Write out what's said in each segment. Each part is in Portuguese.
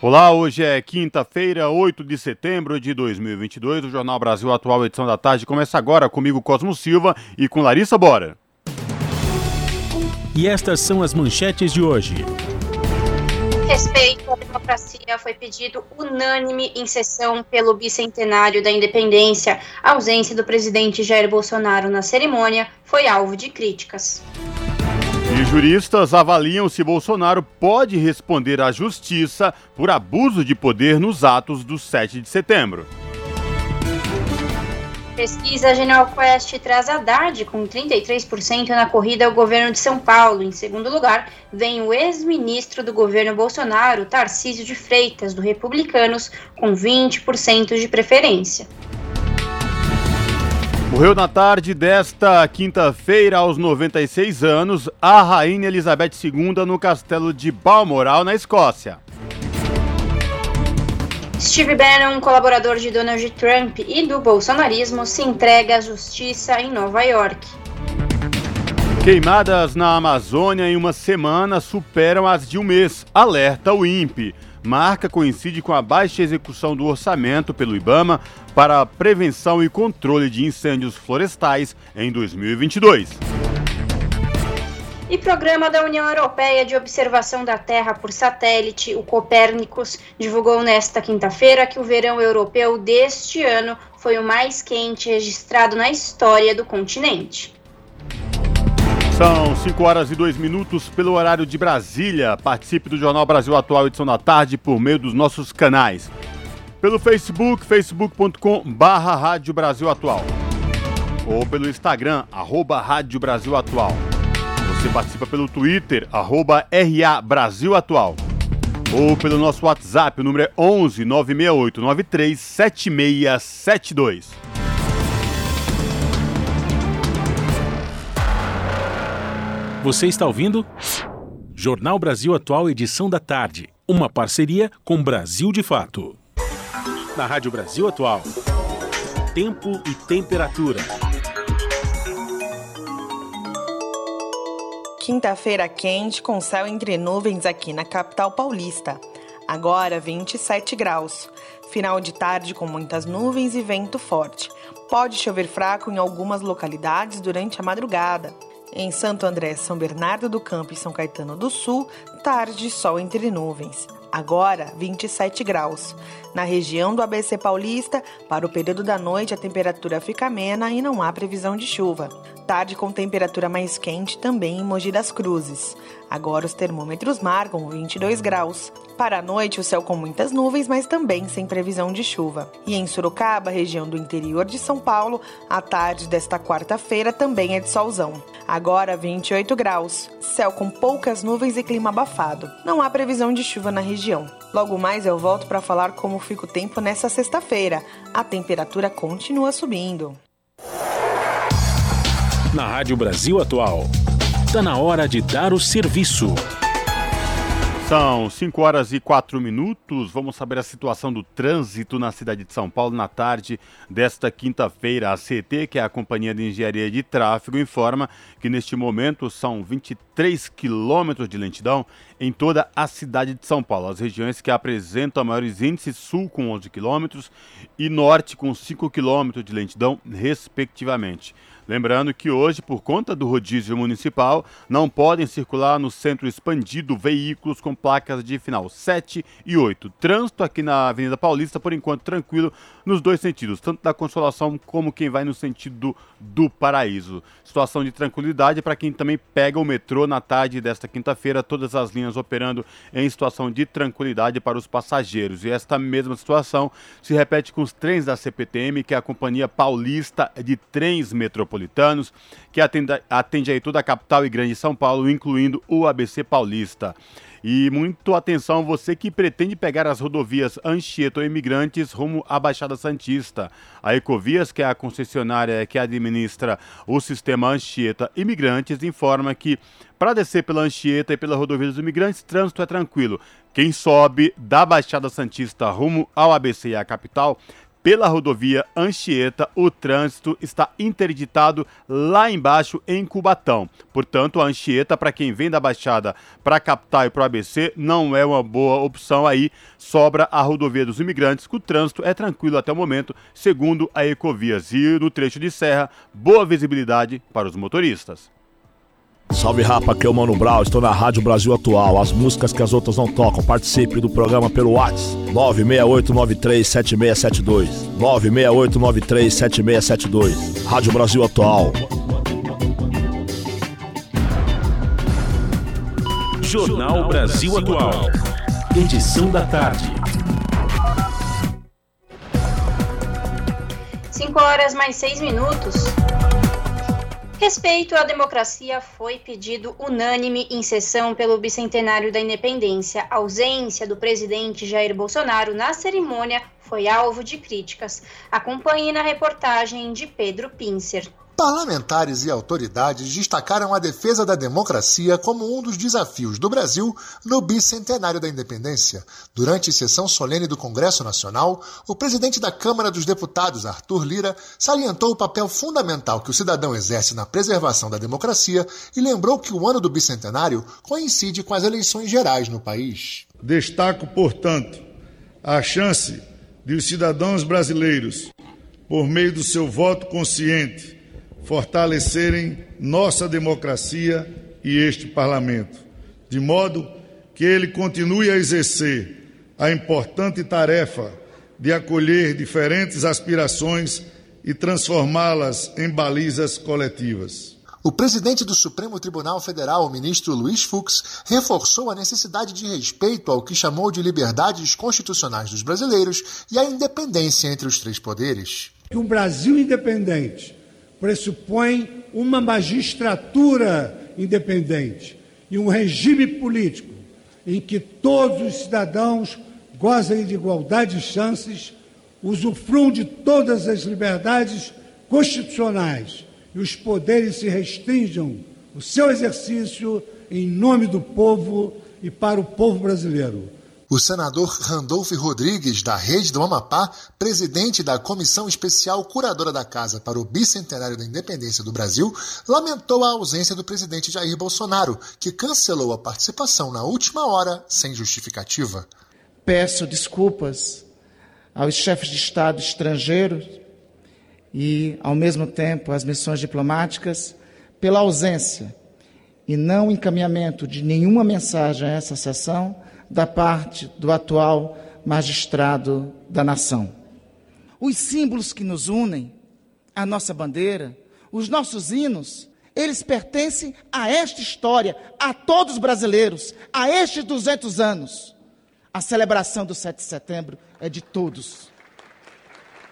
Olá, hoje é quinta-feira, 8 de setembro de 2022. O Jornal Brasil Atual, edição da tarde, começa agora comigo, Cosmo Silva, e com Larissa Bora. E estas são as manchetes de hoje. Respeito à democracia foi pedido unânime em sessão pelo bicentenário da independência. A ausência do presidente Jair Bolsonaro na cerimônia foi alvo de críticas. E juristas avaliam se Bolsonaro pode responder à justiça por abuso de poder nos atos do 7 de setembro. Pesquisa General Quest traz Haddad com 33% na corrida ao governo de São Paulo. Em segundo lugar, vem o ex-ministro do governo Bolsonaro, Tarcísio de Freitas, do Republicanos, com 20% de preferência. Morreu na tarde desta quinta-feira, aos 96 anos, a Rainha Elizabeth II no castelo de Balmoral, na Escócia. Steve Bannon, colaborador de Donald Trump e do bolsonarismo, se entrega à justiça em Nova York. Queimadas na Amazônia em uma semana superam as de um mês, alerta o INPE. Marca coincide com a baixa execução do orçamento pelo IBAMA para a prevenção e controle de incêndios florestais em 2022. E programa da União Europeia de Observação da Terra por Satélite, o Copérnicos, divulgou nesta quinta-feira que o verão europeu deste ano foi o mais quente registrado na história do continente. São 5 horas e 2 minutos pelo horário de Brasília. Participe do Jornal Brasil Atual, edição da tarde, por meio dos nossos canais. Pelo Facebook, facebook.com barra Rádio Brasil Atual. Ou pelo Instagram, arroba Rádio Brasil Atual. Você participa pelo Twitter, arroba RA Brasil Atual. Ou pelo nosso WhatsApp, o número é 11 968 93 7672. Você está ouvindo? Jornal Brasil Atual, edição da tarde. Uma parceria com Brasil de Fato. Na Rádio Brasil Atual. Tempo e temperatura. Quinta-feira quente com céu entre nuvens aqui na capital paulista. Agora 27 graus. Final de tarde com muitas nuvens e vento forte. Pode chover fraco em algumas localidades durante a madrugada. Em Santo André, São Bernardo do Campo e São Caetano do Sul, tarde sol entre nuvens. Agora 27 graus. Na região do ABC Paulista, para o período da noite a temperatura fica amena e não há previsão de chuva. Tarde com temperatura mais quente também em Mogi das Cruzes. Agora os termômetros marcam 22 graus. Para a noite, o céu com muitas nuvens, mas também sem previsão de chuva. E em Sorocaba, região do interior de São Paulo, a tarde desta quarta-feira também é de solzão. Agora 28 graus. Céu com poucas nuvens e clima abafado. Não há previsão de chuva na região. Logo mais eu volto para falar como fica o tempo nessa sexta-feira. A temperatura continua subindo. Na Rádio Brasil Atual. Está na hora de dar o serviço. São 5 horas e 4 minutos. Vamos saber a situação do trânsito na cidade de São Paulo na tarde desta quinta-feira. A CT, que é a Companhia de Engenharia de Tráfego, informa que neste momento são 23 quilômetros de lentidão em toda a cidade de São Paulo. As regiões que apresentam maiores índices, sul com 11 quilômetros e norte com 5 quilômetros de lentidão, respectivamente. Lembrando que hoje, por conta do rodízio municipal, não podem circular no centro expandido veículos com placas de final 7 e 8. Trânsito aqui na Avenida Paulista, por enquanto, tranquilo nos dois sentidos, tanto da Consolação como quem vai no sentido do Paraíso. Situação de tranquilidade para quem também pega o metrô na tarde desta quinta-feira, todas as linhas operando em situação de tranquilidade para os passageiros. E esta mesma situação se repete com os trens da CPTM, que é a Companhia Paulista de Trens Metropolitanos que atende, atende aí toda a capital e grande São Paulo, incluindo o ABC Paulista. E muito atenção você que pretende pegar as rodovias Anchieta ou Imigrantes rumo à Baixada Santista. A Ecovias, que é a concessionária que administra o sistema Anchieta Imigrantes, informa que para descer pela Anchieta e pela rodovia dos imigrantes, trânsito é tranquilo. Quem sobe da Baixada Santista rumo ao ABC e à capital pela rodovia Anchieta, o trânsito está interditado lá embaixo em Cubatão. Portanto, a Anchieta, para quem vem da Baixada para a capital e para o ABC, não é uma boa opção aí. Sobra a rodovia dos imigrantes, que o trânsito é tranquilo até o momento, segundo a Ecovias. E no trecho de serra, boa visibilidade para os motoristas. Salve rapa, aqui é o Mano Brown, estou na Rádio Brasil Atual, as músicas que as outras não tocam. Participe do programa pelo WhatsApp 968937672. 968937672. Rádio Brasil Atual. Jornal Brasil Atual. Edição da tarde. 5 horas mais 6 minutos. Respeito à democracia foi pedido unânime em sessão pelo bicentenário da independência. A ausência do presidente Jair Bolsonaro na cerimônia foi alvo de críticas. Acompanhe na reportagem de Pedro Pincer. Parlamentares e autoridades destacaram a defesa da democracia como um dos desafios do Brasil no bicentenário da independência. Durante sessão solene do Congresso Nacional, o presidente da Câmara dos Deputados, Arthur Lira, salientou o papel fundamental que o cidadão exerce na preservação da democracia e lembrou que o ano do bicentenário coincide com as eleições gerais no país. Destaco, portanto, a chance de os cidadãos brasileiros, por meio do seu voto consciente, fortalecerem nossa democracia e este parlamento, de modo que ele continue a exercer a importante tarefa de acolher diferentes aspirações e transformá-las em balizas coletivas. O presidente do Supremo Tribunal Federal, o ministro Luiz Fux, reforçou a necessidade de respeito ao que chamou de liberdades constitucionais dos brasileiros e a independência entre os três poderes. Um Brasil independente pressupõe uma magistratura independente e um regime político em que todos os cidadãos gozem de igualdade de chances, usufruam de todas as liberdades constitucionais e os poderes se restringam o seu exercício em nome do povo e para o povo brasileiro. O senador Randolph Rodrigues, da Rede do Amapá, presidente da Comissão Especial Curadora da Casa para o Bicentenário da Independência do Brasil, lamentou a ausência do presidente Jair Bolsonaro, que cancelou a participação na última hora sem justificativa. Peço desculpas aos chefes de Estado estrangeiros e, ao mesmo tempo, às missões diplomáticas pela ausência e não encaminhamento de nenhuma mensagem a essa sessão da parte do atual magistrado da nação. Os símbolos que nos unem, a nossa bandeira, os nossos hinos, eles pertencem a esta história, a todos os brasileiros, a estes 200 anos. A celebração do 7 de setembro é de todos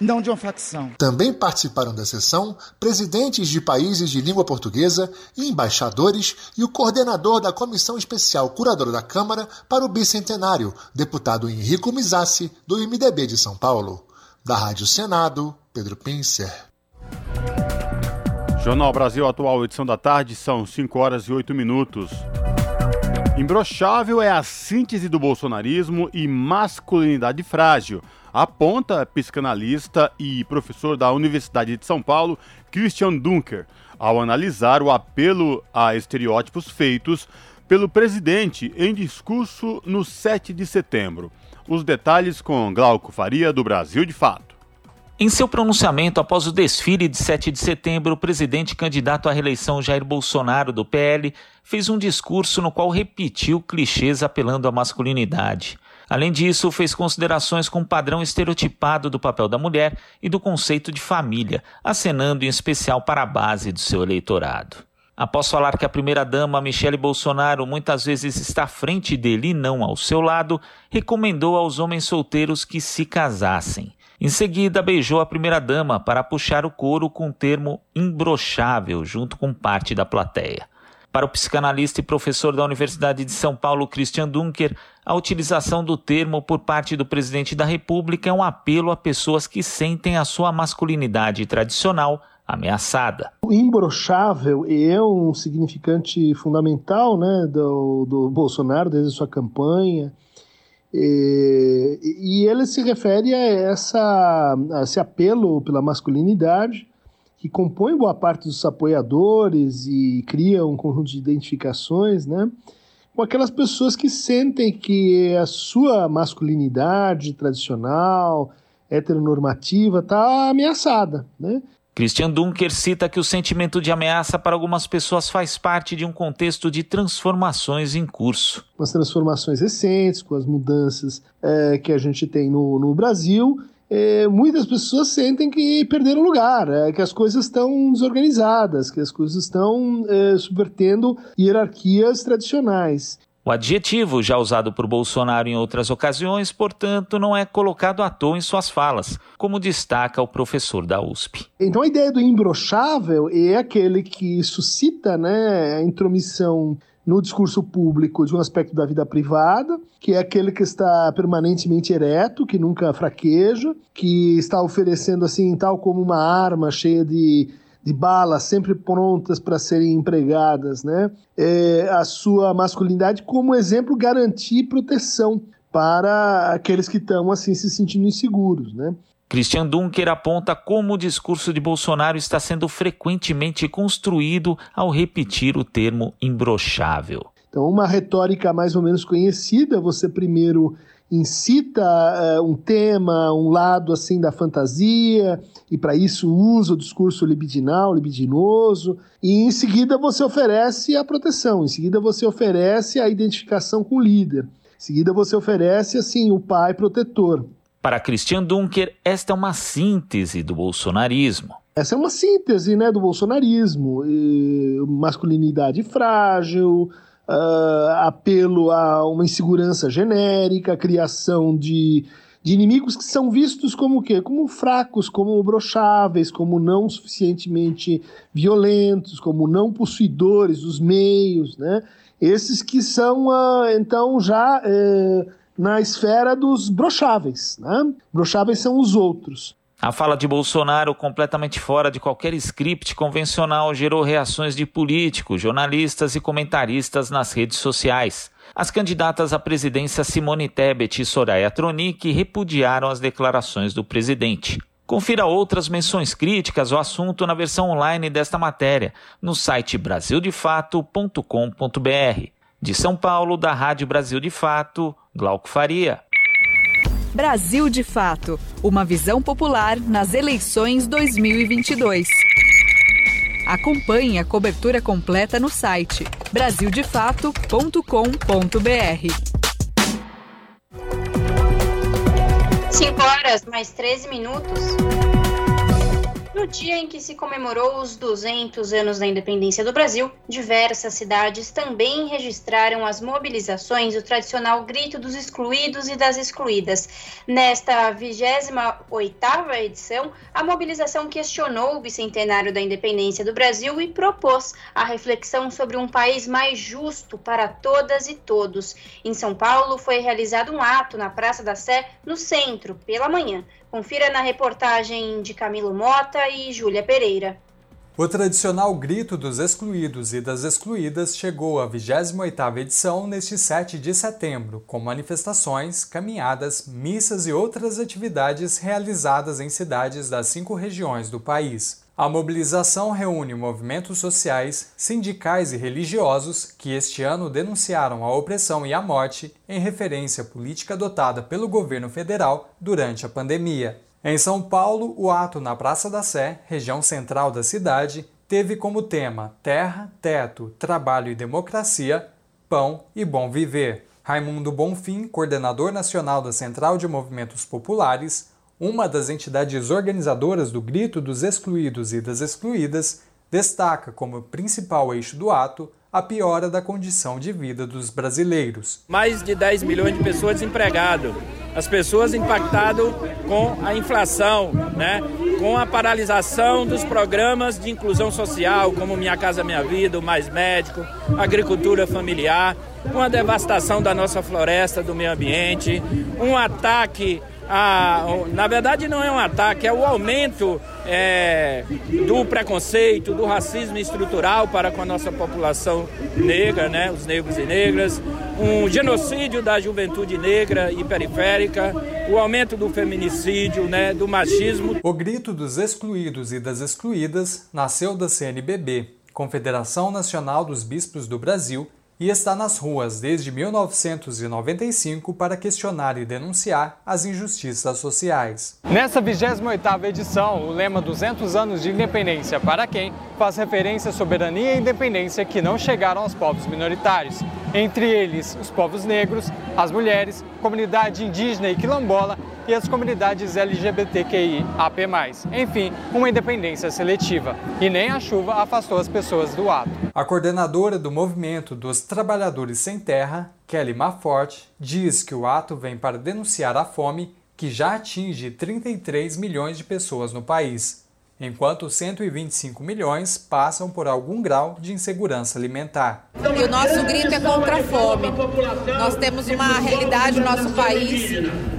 não de uma facção. Também participaram da sessão presidentes de países de língua portuguesa, embaixadores e o coordenador da Comissão Especial Curadora da Câmara para o Bicentenário, deputado Henrico Mizassi, do MDB de São Paulo. Da Rádio Senado, Pedro Pincer. Jornal Brasil Atual, edição da tarde, são 5 horas e 8 minutos. Imbrochável é a síntese do bolsonarismo e masculinidade frágil aponta psicanalista e professor da Universidade de São Paulo, Christian Dunker, ao analisar o apelo a estereótipos feitos pelo presidente em discurso no 7 de setembro. Os detalhes com Glauco Faria, do Brasil de Fato. Em seu pronunciamento após o desfile de 7 de setembro, o presidente candidato à reeleição Jair Bolsonaro, do PL, fez um discurso no qual repetiu clichês apelando à masculinidade. Além disso, fez considerações com o padrão estereotipado do papel da mulher e do conceito de família, acenando em especial para a base do seu eleitorado. Após falar que a primeira-dama Michele Bolsonaro muitas vezes está à frente dele e não ao seu lado, recomendou aos homens solteiros que se casassem. Em seguida, beijou a primeira-dama para puxar o couro com o termo imbrochável, junto com parte da plateia. Para o psicanalista e professor da Universidade de São Paulo, Christian Dunker, a utilização do termo por parte do presidente da República é um apelo a pessoas que sentem a sua masculinidade tradicional ameaçada. O imbrochável é um significante fundamental né, do, do Bolsonaro desde sua campanha. E, e ele se refere a, essa, a esse apelo pela masculinidade que compõe boa parte dos apoiadores e cria um conjunto de identificações, né? Com aquelas pessoas que sentem que a sua masculinidade tradicional, heteronormativa, está ameaçada, né? Christian Dunker cita que o sentimento de ameaça para algumas pessoas faz parte de um contexto de transformações em curso. As transformações recentes, com as mudanças é, que a gente tem no, no Brasil, é, muitas pessoas sentem que perderam lugar, é, que as coisas estão desorganizadas, que as coisas estão é, subvertendo hierarquias tradicionais. O adjetivo, já usado por Bolsonaro em outras ocasiões, portanto, não é colocado à toa em suas falas, como destaca o professor da USP. Então a ideia do imbrochável é aquele que suscita né, a intromissão no discurso público de um aspecto da vida privada, que é aquele que está permanentemente ereto, que nunca fraqueja, que está oferecendo assim tal como uma arma cheia de de balas sempre prontas para serem empregadas, né? É, a sua masculinidade como exemplo garantir proteção para aqueles que estão assim se sentindo inseguros, né? Christian Dunker aponta como o discurso de Bolsonaro está sendo frequentemente construído ao repetir o termo imbrochável. Então, uma retórica mais ou menos conhecida, você primeiro incita uh, um tema, um lado assim da fantasia, e para isso usa o discurso libidinal, libidinoso, e em seguida você oferece a proteção, em seguida você oferece a identificação com o líder, em seguida você oferece assim o pai protetor. Para Christian Dunker, esta é uma síntese do bolsonarismo. Essa é uma síntese né, do bolsonarismo. E masculinidade frágil, uh, apelo a uma insegurança genérica, criação de, de inimigos que são vistos como o quê? Como fracos, como brocháveis, como não suficientemente violentos, como não possuidores dos meios, né? Esses que são, uh, então, já uh, na esfera dos brocháveis, né? Brocháveis são os outros. A fala de Bolsonaro, completamente fora de qualquer script convencional, gerou reações de políticos, jornalistas e comentaristas nas redes sociais. As candidatas à presidência Simone Tebet e Soraya Tronic repudiaram as declarações do presidente. Confira outras menções críticas ao assunto na versão online desta matéria, no site brasildefato.com.br. De São Paulo, da Rádio Brasil de Fato, Glauco Faria. Brasil de Fato Uma visão popular nas eleições 2022. Acompanhe a cobertura completa no site brasildefato.com.br. 5 horas mais 13 minutos. No dia em que se comemorou os 200 anos da independência do Brasil, diversas cidades também registraram as mobilizações e o tradicional grito dos excluídos e das excluídas. Nesta 28ª edição, a mobilização questionou o bicentenário da independência do Brasil e propôs a reflexão sobre um país mais justo para todas e todos. Em São Paulo, foi realizado um ato na Praça da Sé, no centro, pela manhã. Confira na reportagem de Camilo Mota e Júlia Pereira. O tradicional Grito dos Excluídos e das Excluídas chegou à 28ª edição neste 7 de setembro, com manifestações, caminhadas, missas e outras atividades realizadas em cidades das cinco regiões do país. A mobilização reúne movimentos sociais, sindicais e religiosos que este ano denunciaram a opressão e a morte em referência à política adotada pelo governo federal durante a pandemia. Em São Paulo, o ato na Praça da Sé, região central da cidade, teve como tema Terra, Teto, Trabalho e Democracia, Pão e Bom Viver. Raimundo Bonfim, coordenador nacional da Central de Movimentos Populares, uma das entidades organizadoras do Grito dos Excluídos e das Excluídas, destaca como principal eixo do ato a piora da condição de vida dos brasileiros. Mais de 10 milhões de pessoas desempregadas. as pessoas impactadas com a inflação, né? com a paralisação dos programas de inclusão social, como Minha Casa Minha Vida, o Mais Médico, agricultura familiar, com a devastação da nossa floresta, do meio ambiente, um ataque a, na verdade não é um ataque, é o aumento é, do preconceito, do racismo estrutural para com a nossa população negra, né, os negros e negras, um genocídio da juventude negra e periférica, o aumento do feminicídio, né, do machismo. O grito dos excluídos e das excluídas nasceu da CNBB, Confederação Nacional dos Bispos do Brasil, e está nas ruas desde 1995 para questionar e denunciar as injustiças sociais. Nessa 28ª edição, o lema 200 anos de independência para quem faz referência à soberania e independência que não chegaram aos povos minoritários, entre eles os povos negros, as mulheres, comunidade indígena e quilombola e as comunidades LGBTQIAP+. Enfim, uma independência seletiva. E nem a chuva afastou as pessoas do ato. A coordenadora do movimento dos Trabalhadores Sem Terra, Kelly Mafort, diz que o ato vem para denunciar a fome que já atinge 33 milhões de pessoas no país enquanto 125 milhões passam por algum grau de insegurança alimentar. E o nosso grito é contra a fome. Nós temos uma realidade no nosso país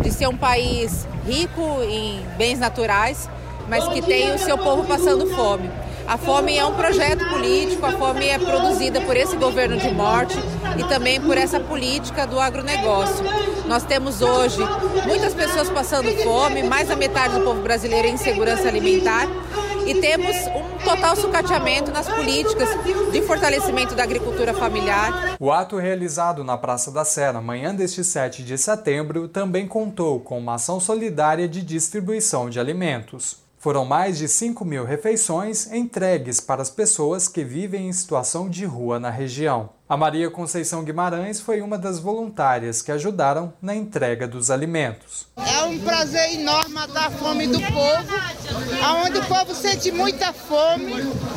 de ser um país rico em bens naturais, mas que tem o seu povo passando fome. A fome é um projeto político, a fome é produzida por esse governo de morte e também por essa política do agronegócio. Nós temos hoje muitas pessoas passando fome, mais da metade do povo brasileiro em insegurança alimentar e temos um total sucateamento nas políticas de fortalecimento da agricultura familiar. O ato realizado na Praça da Sé na manhã deste 7 de setembro também contou com uma ação solidária de distribuição de alimentos. Foram mais de 5 mil refeições entregues para as pessoas que vivem em situação de rua na região. A Maria Conceição Guimarães foi uma das voluntárias que ajudaram na entrega dos alimentos. É um prazer enorme matar a fome do povo, onde o povo sente muita fome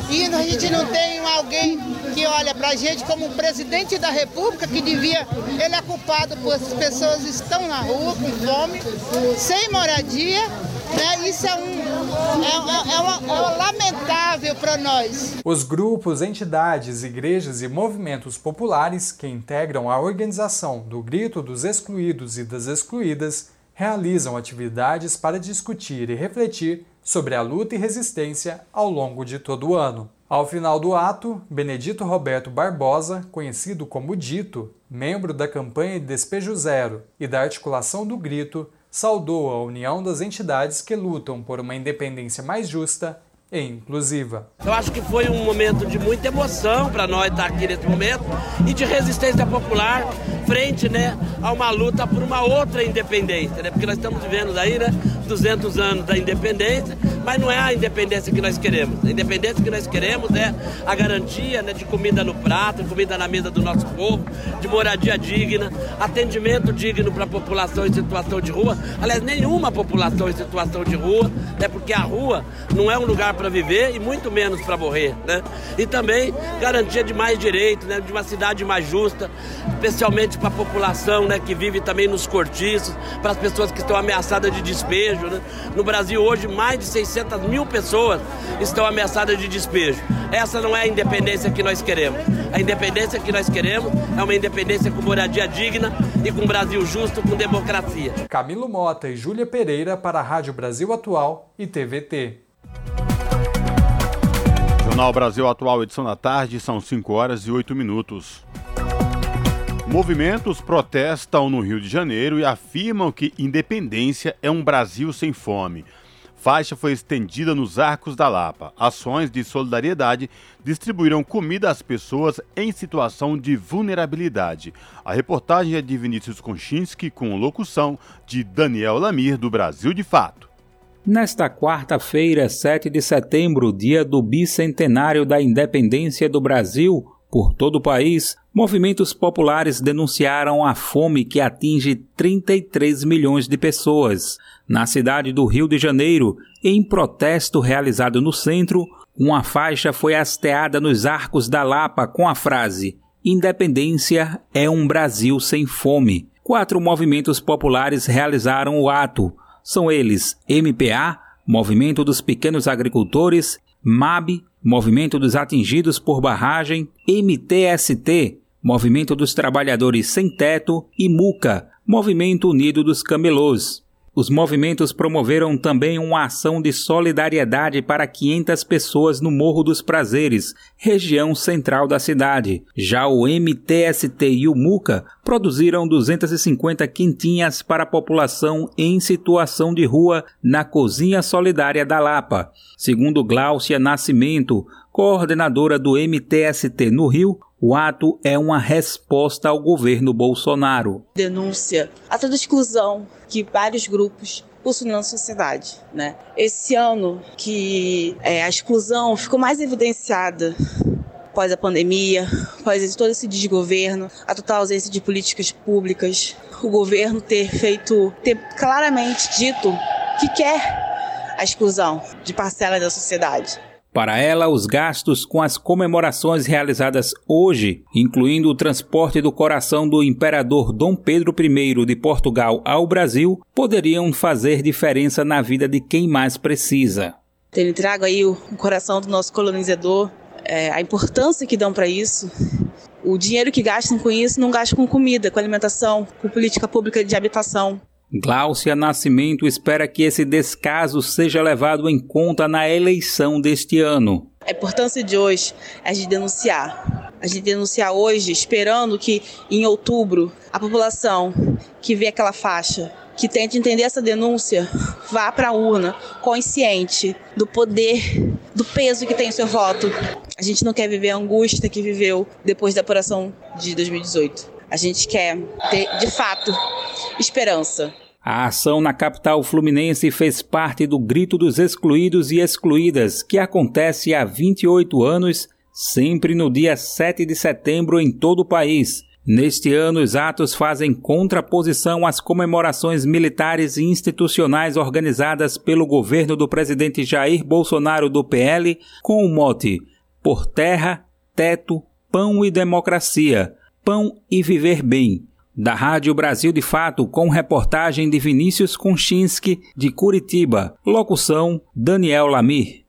e a gente não tem alguém que olha para a gente como o presidente da República, que devia, ele é culpado por as pessoas estão na rua com fome, sem moradia né? Isso é, um, é, é, uma, é lamentável para nós. Os grupos, entidades, igrejas e movimentos populares que integram a organização do Grito dos Excluídos e das Excluídas realizam atividades para discutir e refletir sobre a luta e resistência ao longo de todo o ano. Ao final do ato, Benedito Roberto Barbosa, conhecido como Dito, membro da campanha de Despejo Zero e da articulação do Grito, saudou a união das entidades que lutam por uma independência mais justa e inclusiva. Eu acho que foi um momento de muita emoção para nós estar aqui nesse momento e de resistência popular frente né, a uma luta por uma outra independência, né? porque nós estamos vivendo aí né, 200 anos da independência, mas não é a independência que nós queremos. A independência que nós queremos é a garantia né, de comida no prato, comida na mesa do nosso povo, de moradia digna, atendimento digno para a população em situação de rua. Aliás, nenhuma população em situação de rua, né, porque a rua não é um lugar para viver e muito menos para morrer. Né? E também garantia de mais direitos, né, de uma cidade mais justa, especialmente para a população né, que vive também nos cortiços, para as pessoas que estão ameaçadas de despejo. Né? No Brasil hoje, mais de 600 mil pessoas estão ameaçadas de despejo. Essa não é a independência que nós queremos. A independência que nós queremos é uma independência com moradia digna e com um Brasil justo, com democracia. Camilo Mota e Júlia Pereira para a Rádio Brasil Atual e TVT. Jornal Brasil Atual, edição da tarde, são 5 horas e 8 minutos. Movimentos protestam no Rio de Janeiro e afirmam que independência é um Brasil sem fome. Faixa foi estendida nos Arcos da Lapa. Ações de solidariedade distribuíram comida às pessoas em situação de vulnerabilidade. A reportagem é de Vinícius Konchinski com locução de Daniel Lamir, do Brasil de Fato. Nesta quarta-feira, 7 de setembro, dia do bicentenário da independência do Brasil, por todo o país, movimentos populares denunciaram a fome que atinge 33 milhões de pessoas. Na cidade do Rio de Janeiro, em protesto realizado no centro, uma faixa foi hasteada nos arcos da Lapa com a frase: Independência é um Brasil sem fome. quatro movimentos populares realizaram o ato. São eles MPA, Movimento dos Pequenos Agricultores, MAB, Movimento dos Atingidos por Barragem, MTST, Movimento dos Trabalhadores Sem Teto e MUCA, Movimento Unido dos Camelôs. Os movimentos promoveram também uma ação de solidariedade para 500 pessoas no Morro dos Prazeres, região central da cidade. Já o MTST e o MUCA produziram 250 quintinhas para a população em situação de rua na Cozinha Solidária da Lapa. Segundo Gláucia Nascimento, coordenadora do MTST no Rio, o ato é uma resposta ao governo Bolsonaro. Denúncia a toda exclusão que vários grupos possuem na sociedade. Né? Esse ano que é, a exclusão ficou mais evidenciada após a pandemia, após todo esse desgoverno, a total ausência de políticas públicas, o governo ter feito, ter claramente dito que quer a exclusão de parcelas da sociedade. Para ela, os gastos com as comemorações realizadas hoje, incluindo o transporte do coração do imperador Dom Pedro I de Portugal ao Brasil, poderiam fazer diferença na vida de quem mais precisa. Ele trago aí o coração do nosso colonizador, é, a importância que dão para isso. O dinheiro que gastam com isso não gastam com comida, com alimentação, com política pública de habitação. Gláucia Nascimento espera que esse descaso seja levado em conta na eleição deste ano. A importância de hoje é de denunciar. A gente denunciar hoje, esperando que em outubro a população que vê aquela faixa, que tente entender essa denúncia, vá para a urna consciente do poder, do peso que tem o seu voto. A gente não quer viver a angústia que viveu depois da apuração de 2018. A gente quer ter, de fato, esperança. A ação na capital fluminense fez parte do Grito dos Excluídos e Excluídas, que acontece há 28 anos, sempre no dia 7 de setembro em todo o país. Neste ano, os atos fazem contraposição às comemorações militares e institucionais organizadas pelo governo do presidente Jair Bolsonaro do PL, com o mote Por Terra, Teto, Pão e Democracia Pão e Viver Bem, da Rádio Brasil de Fato, com reportagem de Vinícius Konchinski, de Curitiba. Locução: Daniel Lamir.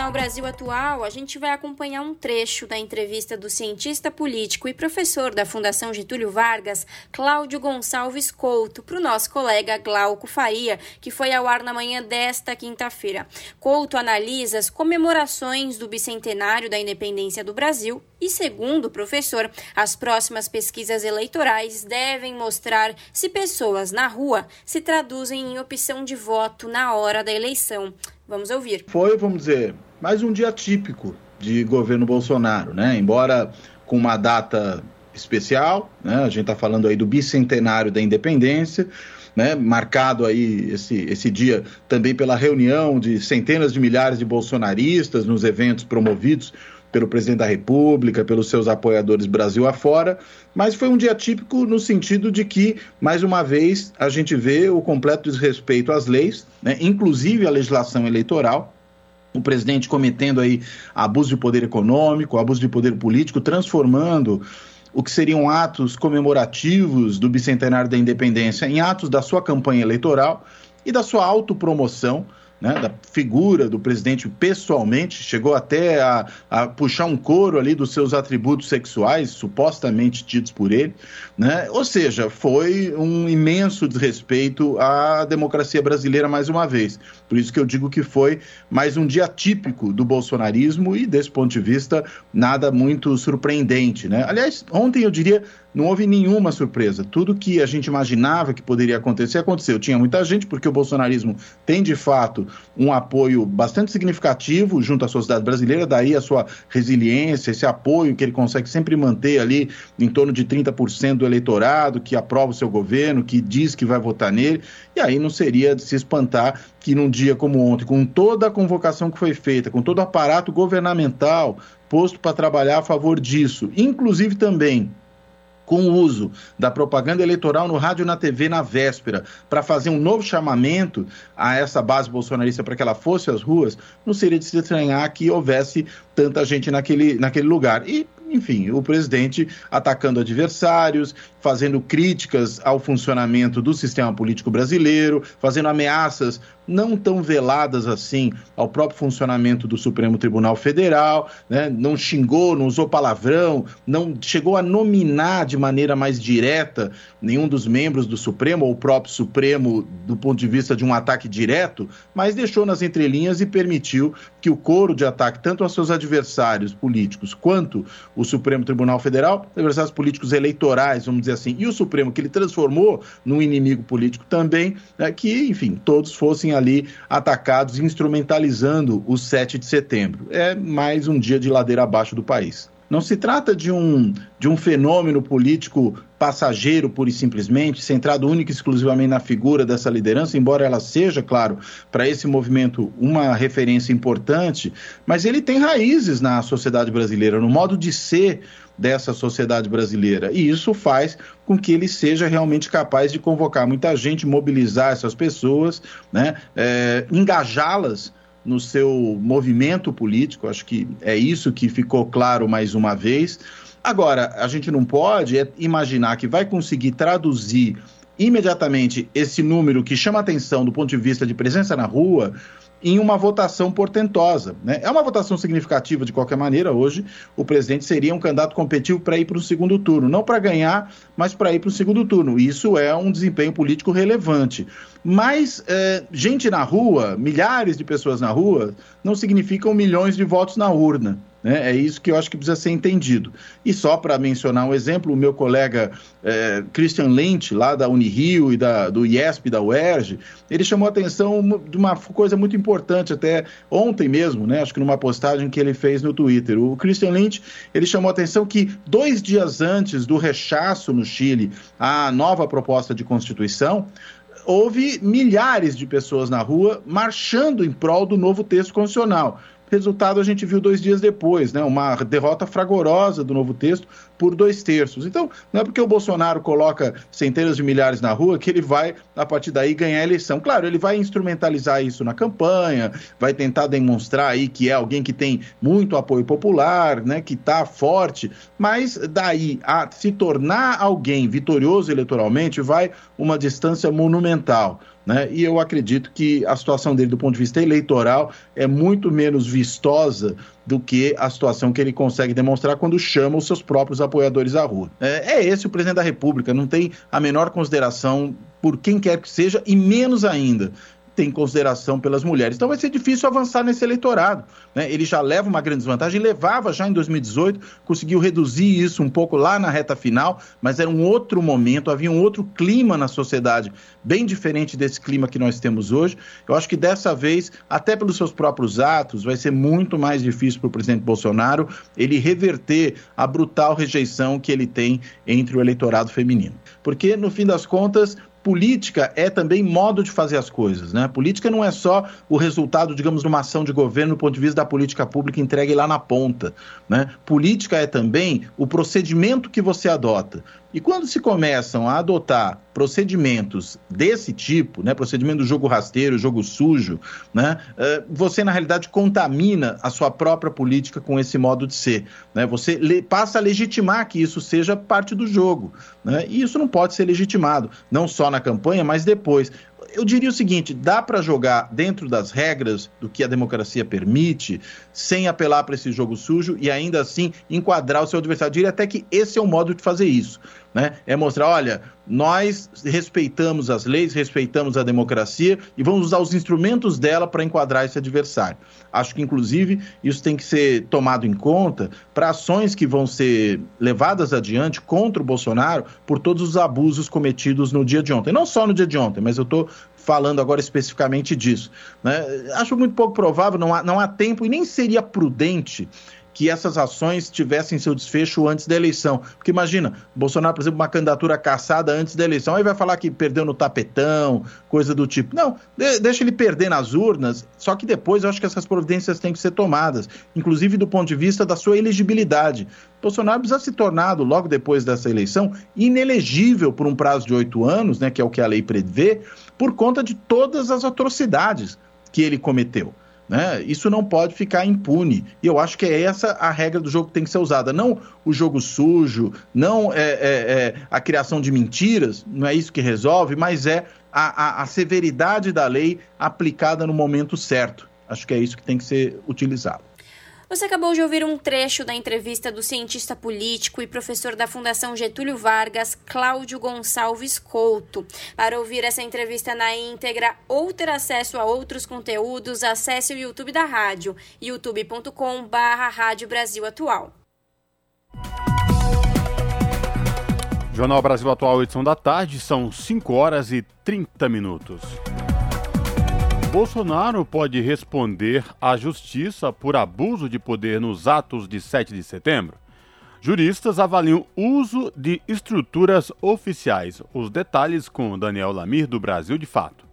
Jornal Brasil Atual, a gente vai acompanhar um trecho da entrevista do cientista político e professor da Fundação Getúlio Vargas, Cláudio Gonçalves Couto, para o nosso colega Glauco Faria, que foi ao ar na manhã desta quinta-feira. Couto analisa as comemorações do bicentenário da independência do Brasil e, segundo o professor, as próximas pesquisas eleitorais devem mostrar se pessoas na rua se traduzem em opção de voto na hora da eleição. Vamos ouvir. Foi, vamos dizer, mais um dia típico de governo Bolsonaro, né? Embora com uma data especial, né? A gente está falando aí do bicentenário da independência. Né, marcado aí esse, esse dia também pela reunião de centenas de milhares de bolsonaristas nos eventos promovidos pelo presidente da República, pelos seus apoiadores Brasil afora, mas foi um dia típico no sentido de que, mais uma vez, a gente vê o completo desrespeito às leis, né, inclusive à legislação eleitoral, o presidente cometendo aí abuso de poder econômico, abuso de poder político, transformando o que seriam atos comemorativos do bicentenário da independência em atos da sua campanha eleitoral e da sua autopromoção, né, da figura do presidente pessoalmente, chegou até a, a, puxar um coro ali dos seus atributos sexuais, supostamente tidos por ele, né? ou seja, foi um imenso desrespeito à democracia brasileira mais uma vez. Por isso que eu digo que foi mais um dia típico do bolsonarismo e, desse ponto de vista, nada muito surpreendente. Né? Aliás, ontem eu diria não houve nenhuma surpresa. Tudo que a gente imaginava que poderia acontecer, aconteceu. Tinha muita gente, porque o bolsonarismo tem, de fato, um apoio bastante significativo junto à sociedade brasileira, daí a sua resiliência, esse apoio que ele consegue sempre manter ali em torno de 30% do eleitorado que aprova o seu governo, que diz que vai votar nele. E aí não seria de se espantar que num dia como ontem, com toda a convocação que foi feita, com todo o aparato governamental posto para trabalhar a favor disso, inclusive também com o uso da propaganda eleitoral no rádio e na TV na véspera, para fazer um novo chamamento a essa base bolsonarista para que ela fosse às ruas, não seria de se estranhar que houvesse tanta gente naquele, naquele lugar. E enfim, o presidente atacando adversários, fazendo críticas ao funcionamento do sistema político brasileiro, fazendo ameaças não tão veladas assim ao próprio funcionamento do Supremo Tribunal Federal, né? não xingou, não usou palavrão, não chegou a nominar de maneira mais direta nenhum dos membros do Supremo ou o próprio Supremo do ponto de vista de um ataque direto, mas deixou nas entrelinhas e permitiu que o coro de ataque tanto aos seus adversários políticos quanto o Supremo Tribunal Federal, adversários políticos eleitorais, vamos dizer assim, e o Supremo que ele transformou num inimigo político também, né, que, enfim, todos fossem ali atacados, instrumentalizando o 7 de setembro. É mais um dia de ladeira abaixo do país. Não se trata de um, de um fenômeno político passageiro, pura e simplesmente, centrado única e exclusivamente na figura dessa liderança, embora ela seja, claro, para esse movimento uma referência importante, mas ele tem raízes na sociedade brasileira, no modo de ser dessa sociedade brasileira. E isso faz com que ele seja realmente capaz de convocar muita gente, mobilizar essas pessoas, né, é, engajá-las no seu movimento político. Acho que é isso que ficou claro mais uma vez. Agora, a gente não pode é imaginar que vai conseguir traduzir imediatamente esse número que chama atenção do ponto de vista de presença na rua em uma votação portentosa. Né? É uma votação significativa de qualquer maneira. Hoje, o presidente seria um candidato competitivo para ir para o segundo turno. Não para ganhar, mas para ir para o segundo turno. Isso é um desempenho político relevante. Mas é, gente na rua, milhares de pessoas na rua, não significam milhões de votos na urna. Né? É isso que eu acho que precisa ser entendido. E só para mencionar um exemplo, o meu colega é, Christian Lent, lá da Unirio e da, do IESP, da UERJ, ele chamou a atenção de uma coisa muito importante, até ontem mesmo, né? acho que numa postagem que ele fez no Twitter. O Christian Lent, ele chamou a atenção que dois dias antes do rechaço no Chile à nova proposta de Constituição, houve milhares de pessoas na rua marchando em prol do novo texto constitucional. Resultado a gente viu dois dias depois, né? Uma derrota fragorosa do novo texto por dois terços. Então, não é porque o Bolsonaro coloca centenas de milhares na rua que ele vai, a partir daí, ganhar a eleição. Claro, ele vai instrumentalizar isso na campanha, vai tentar demonstrar aí que é alguém que tem muito apoio popular, né? Que está forte, mas daí a se tornar alguém vitorioso eleitoralmente vai uma distância monumental. Né? E eu acredito que a situação dele, do ponto de vista eleitoral, é muito menos vistosa do que a situação que ele consegue demonstrar quando chama os seus próprios apoiadores à rua. É, é esse o presidente da República, não tem a menor consideração por quem quer que seja, e menos ainda tem consideração pelas mulheres. Então vai ser difícil avançar nesse eleitorado. Né? Ele já leva uma grande desvantagem, levava já em 2018, conseguiu reduzir isso um pouco lá na reta final, mas era um outro momento, havia um outro clima na sociedade, bem diferente desse clima que nós temos hoje. Eu acho que dessa vez, até pelos seus próprios atos, vai ser muito mais difícil para o presidente Bolsonaro ele reverter a brutal rejeição que ele tem entre o eleitorado feminino. Porque, no fim das contas, política é também modo de fazer as coisas, né? Política não é só o resultado, digamos, de uma ação de governo do ponto de vista da política pública entregue lá na ponta, né? Política é também o procedimento que você adota. E quando se começam a adotar procedimentos desse tipo, né, procedimento do jogo rasteiro, jogo sujo, né, uh, você na realidade contamina a sua própria política com esse modo de ser. Né? Você passa a legitimar que isso seja parte do jogo. Né? E isso não pode ser legitimado, não só na campanha, mas depois eu diria o seguinte: dá para jogar dentro das regras do que a democracia permite, sem apelar para esse jogo sujo e ainda assim enquadrar o seu adversário. Eu diria até que esse é o modo de fazer isso. Né? É mostrar, olha, nós respeitamos as leis, respeitamos a democracia e vamos usar os instrumentos dela para enquadrar esse adversário. Acho que, inclusive, isso tem que ser tomado em conta para ações que vão ser levadas adiante contra o Bolsonaro por todos os abusos cometidos no dia de ontem. Não só no dia de ontem, mas eu estou falando agora especificamente disso. Né? Acho muito pouco provável, não há, não há tempo e nem seria prudente que essas ações tivessem seu desfecho antes da eleição. Porque imagina, Bolsonaro, por exemplo, uma candidatura caçada antes da eleição, aí vai falar que perdeu no tapetão, coisa do tipo. Não, de, deixa ele perder nas urnas, só que depois eu acho que essas providências têm que ser tomadas, inclusive do ponto de vista da sua elegibilidade. Bolsonaro precisa se tornar, logo depois dessa eleição, inelegível por um prazo de oito anos, né, que é o que a lei prevê, por conta de todas as atrocidades que ele cometeu. Né? Isso não pode ficar impune. E eu acho que é essa a regra do jogo que tem que ser usada. Não o jogo sujo, não é, é, é a criação de mentiras, não é isso que resolve, mas é a, a, a severidade da lei aplicada no momento certo. Acho que é isso que tem que ser utilizado. Você acabou de ouvir um trecho da entrevista do cientista político e professor da Fundação Getúlio Vargas, Cláudio Gonçalves Couto. Para ouvir essa entrevista na íntegra ou ter acesso a outros conteúdos, acesse o YouTube da rádio, youtube.com/barra Rádio Brasil Atual. Jornal Brasil Atual, edição da tarde, são 5 horas e 30 minutos. Bolsonaro pode responder à justiça por abuso de poder nos atos de 7 de setembro? Juristas avaliam uso de estruturas oficiais. Os detalhes com Daniel Lamir, do Brasil de Fato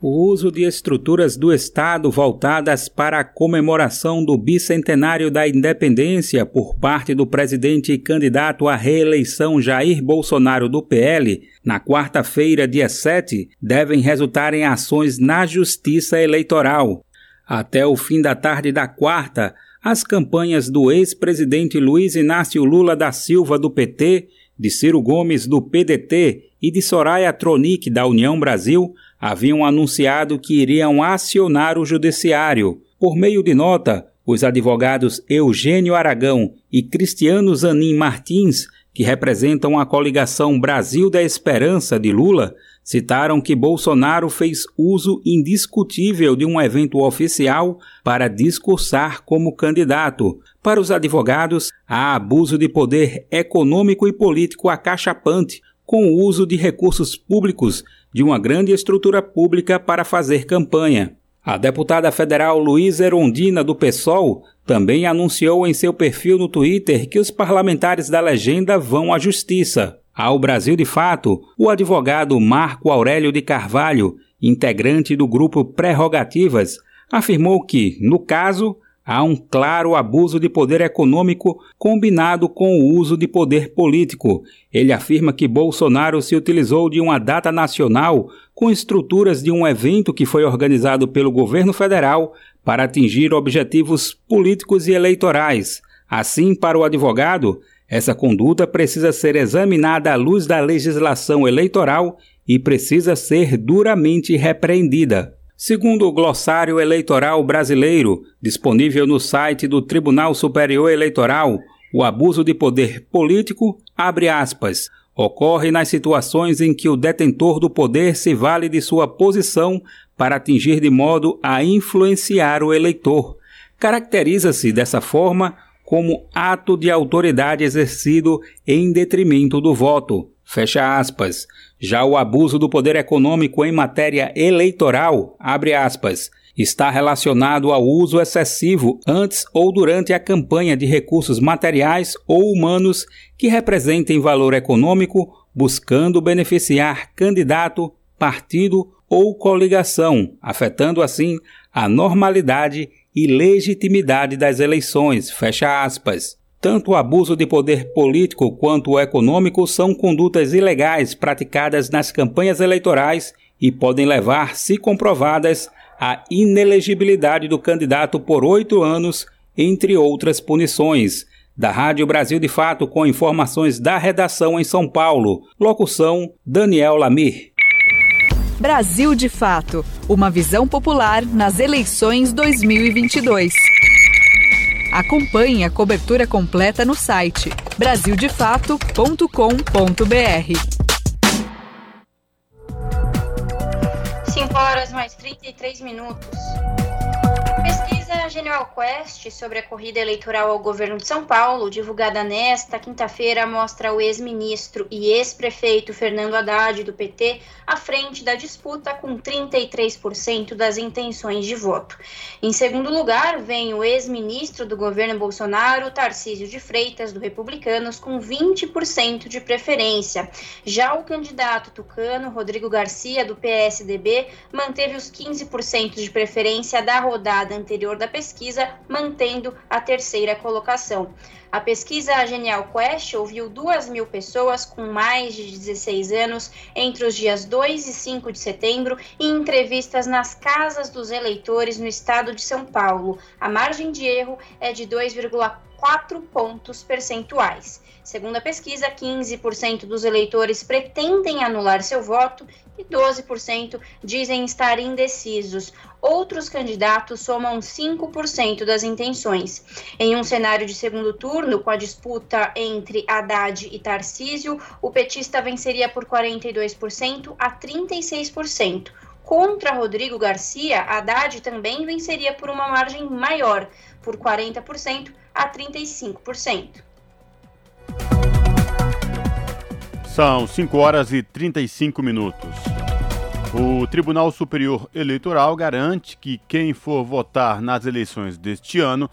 o uso de estruturas do Estado voltadas para a comemoração do bicentenário da independência por parte do presidente e candidato à reeleição Jair Bolsonaro do PL, na quarta-feira, dia 7, devem resultar em ações na Justiça Eleitoral. Até o fim da tarde da quarta, as campanhas do ex-presidente Luiz Inácio Lula da Silva do PT, de Ciro Gomes do PDT e de Soraya Tronic da União Brasil haviam anunciado que iriam acionar o Judiciário. Por meio de nota, os advogados Eugênio Aragão e Cristiano Zanin Martins, que representam a coligação Brasil da Esperança de Lula, citaram que Bolsonaro fez uso indiscutível de um evento oficial para discursar como candidato. Para os advogados, há abuso de poder econômico e político acachapante com o uso de recursos públicos de uma grande estrutura pública para fazer campanha. A deputada federal Luísa Erondina, do PSOL, também anunciou em seu perfil no Twitter que os parlamentares da legenda vão à justiça. Ao Brasil de Fato, o advogado Marco Aurélio de Carvalho, integrante do grupo Prerrogativas, afirmou que, no caso, há um claro abuso de poder econômico combinado com o uso de poder político. Ele afirma que Bolsonaro se utilizou de uma data nacional com estruturas de um evento que foi organizado pelo governo federal para atingir objetivos políticos e eleitorais. Assim, para o advogado, essa conduta precisa ser examinada à luz da legislação eleitoral e precisa ser duramente repreendida. Segundo o Glossário Eleitoral Brasileiro, disponível no site do Tribunal Superior Eleitoral, o abuso de poder político, abre aspas, ocorre nas situações em que o detentor do poder se vale de sua posição para atingir de modo a influenciar o eleitor. Caracteriza-se dessa forma como ato de autoridade exercido em detrimento do voto. Fecha aspas. Já o abuso do poder econômico em matéria eleitoral, abre aspas, está relacionado ao uso excessivo antes ou durante a campanha de recursos materiais ou humanos que representem valor econômico, buscando beneficiar candidato, partido ou coligação, afetando assim a normalidade e legitimidade das eleições. Fecha aspas. Tanto o abuso de poder político quanto o econômico são condutas ilegais praticadas nas campanhas eleitorais e podem levar, se comprovadas, à inelegibilidade do candidato por oito anos, entre outras punições. Da Rádio Brasil de Fato, com informações da redação em São Paulo. Locução: Daniel Lamir. Brasil de Fato Uma visão popular nas eleições 2022. Acompanhe a cobertura completa no site brasildefato.com.br. 5 horas mais 33 minutos. Genial Quest sobre a corrida eleitoral ao governo de São Paulo, divulgada nesta quinta-feira, mostra o ex-ministro e ex-prefeito Fernando Haddad, do PT, à frente da disputa com 33% das intenções de voto. Em segundo lugar, vem o ex-ministro do governo Bolsonaro, Tarcísio de Freitas, do Republicanos, com 20% de preferência. Já o candidato tucano, Rodrigo Garcia, do PSDB, manteve os 15% de preferência da rodada anterior da pesquisa, mantendo a terceira colocação. A pesquisa Genial Quest ouviu 2 mil pessoas com mais de 16 anos entre os dias 2 e 5 de setembro em entrevistas nas casas dos eleitores no estado de São Paulo. A margem de erro é de 2,4 pontos percentuais. Segundo a pesquisa, 15% dos eleitores pretendem anular seu voto e 12% dizem estar indecisos. Outros candidatos somam 5% das intenções. Em um cenário de segundo turno, com a disputa entre Haddad e Tarcísio, o petista venceria por 42% a 36%. Contra Rodrigo Garcia, Haddad também venceria por uma margem maior, por 40% a 35%. São 5 horas e 35 minutos. O Tribunal Superior Eleitoral garante que quem for votar nas eleições deste ano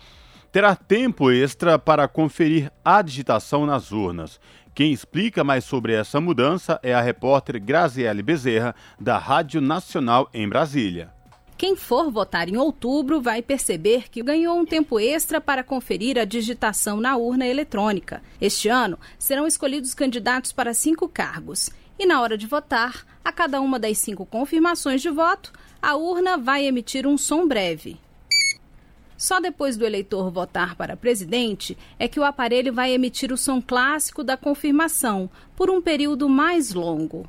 terá tempo extra para conferir a digitação nas urnas. Quem explica mais sobre essa mudança é a repórter Graziele Bezerra, da Rádio Nacional em Brasília. Quem for votar em outubro vai perceber que ganhou um tempo extra para conferir a digitação na urna eletrônica. Este ano serão escolhidos candidatos para cinco cargos. E na hora de votar, a cada uma das cinco confirmações de voto, a urna vai emitir um som breve. Só depois do eleitor votar para presidente é que o aparelho vai emitir o som clássico da confirmação por um período mais longo.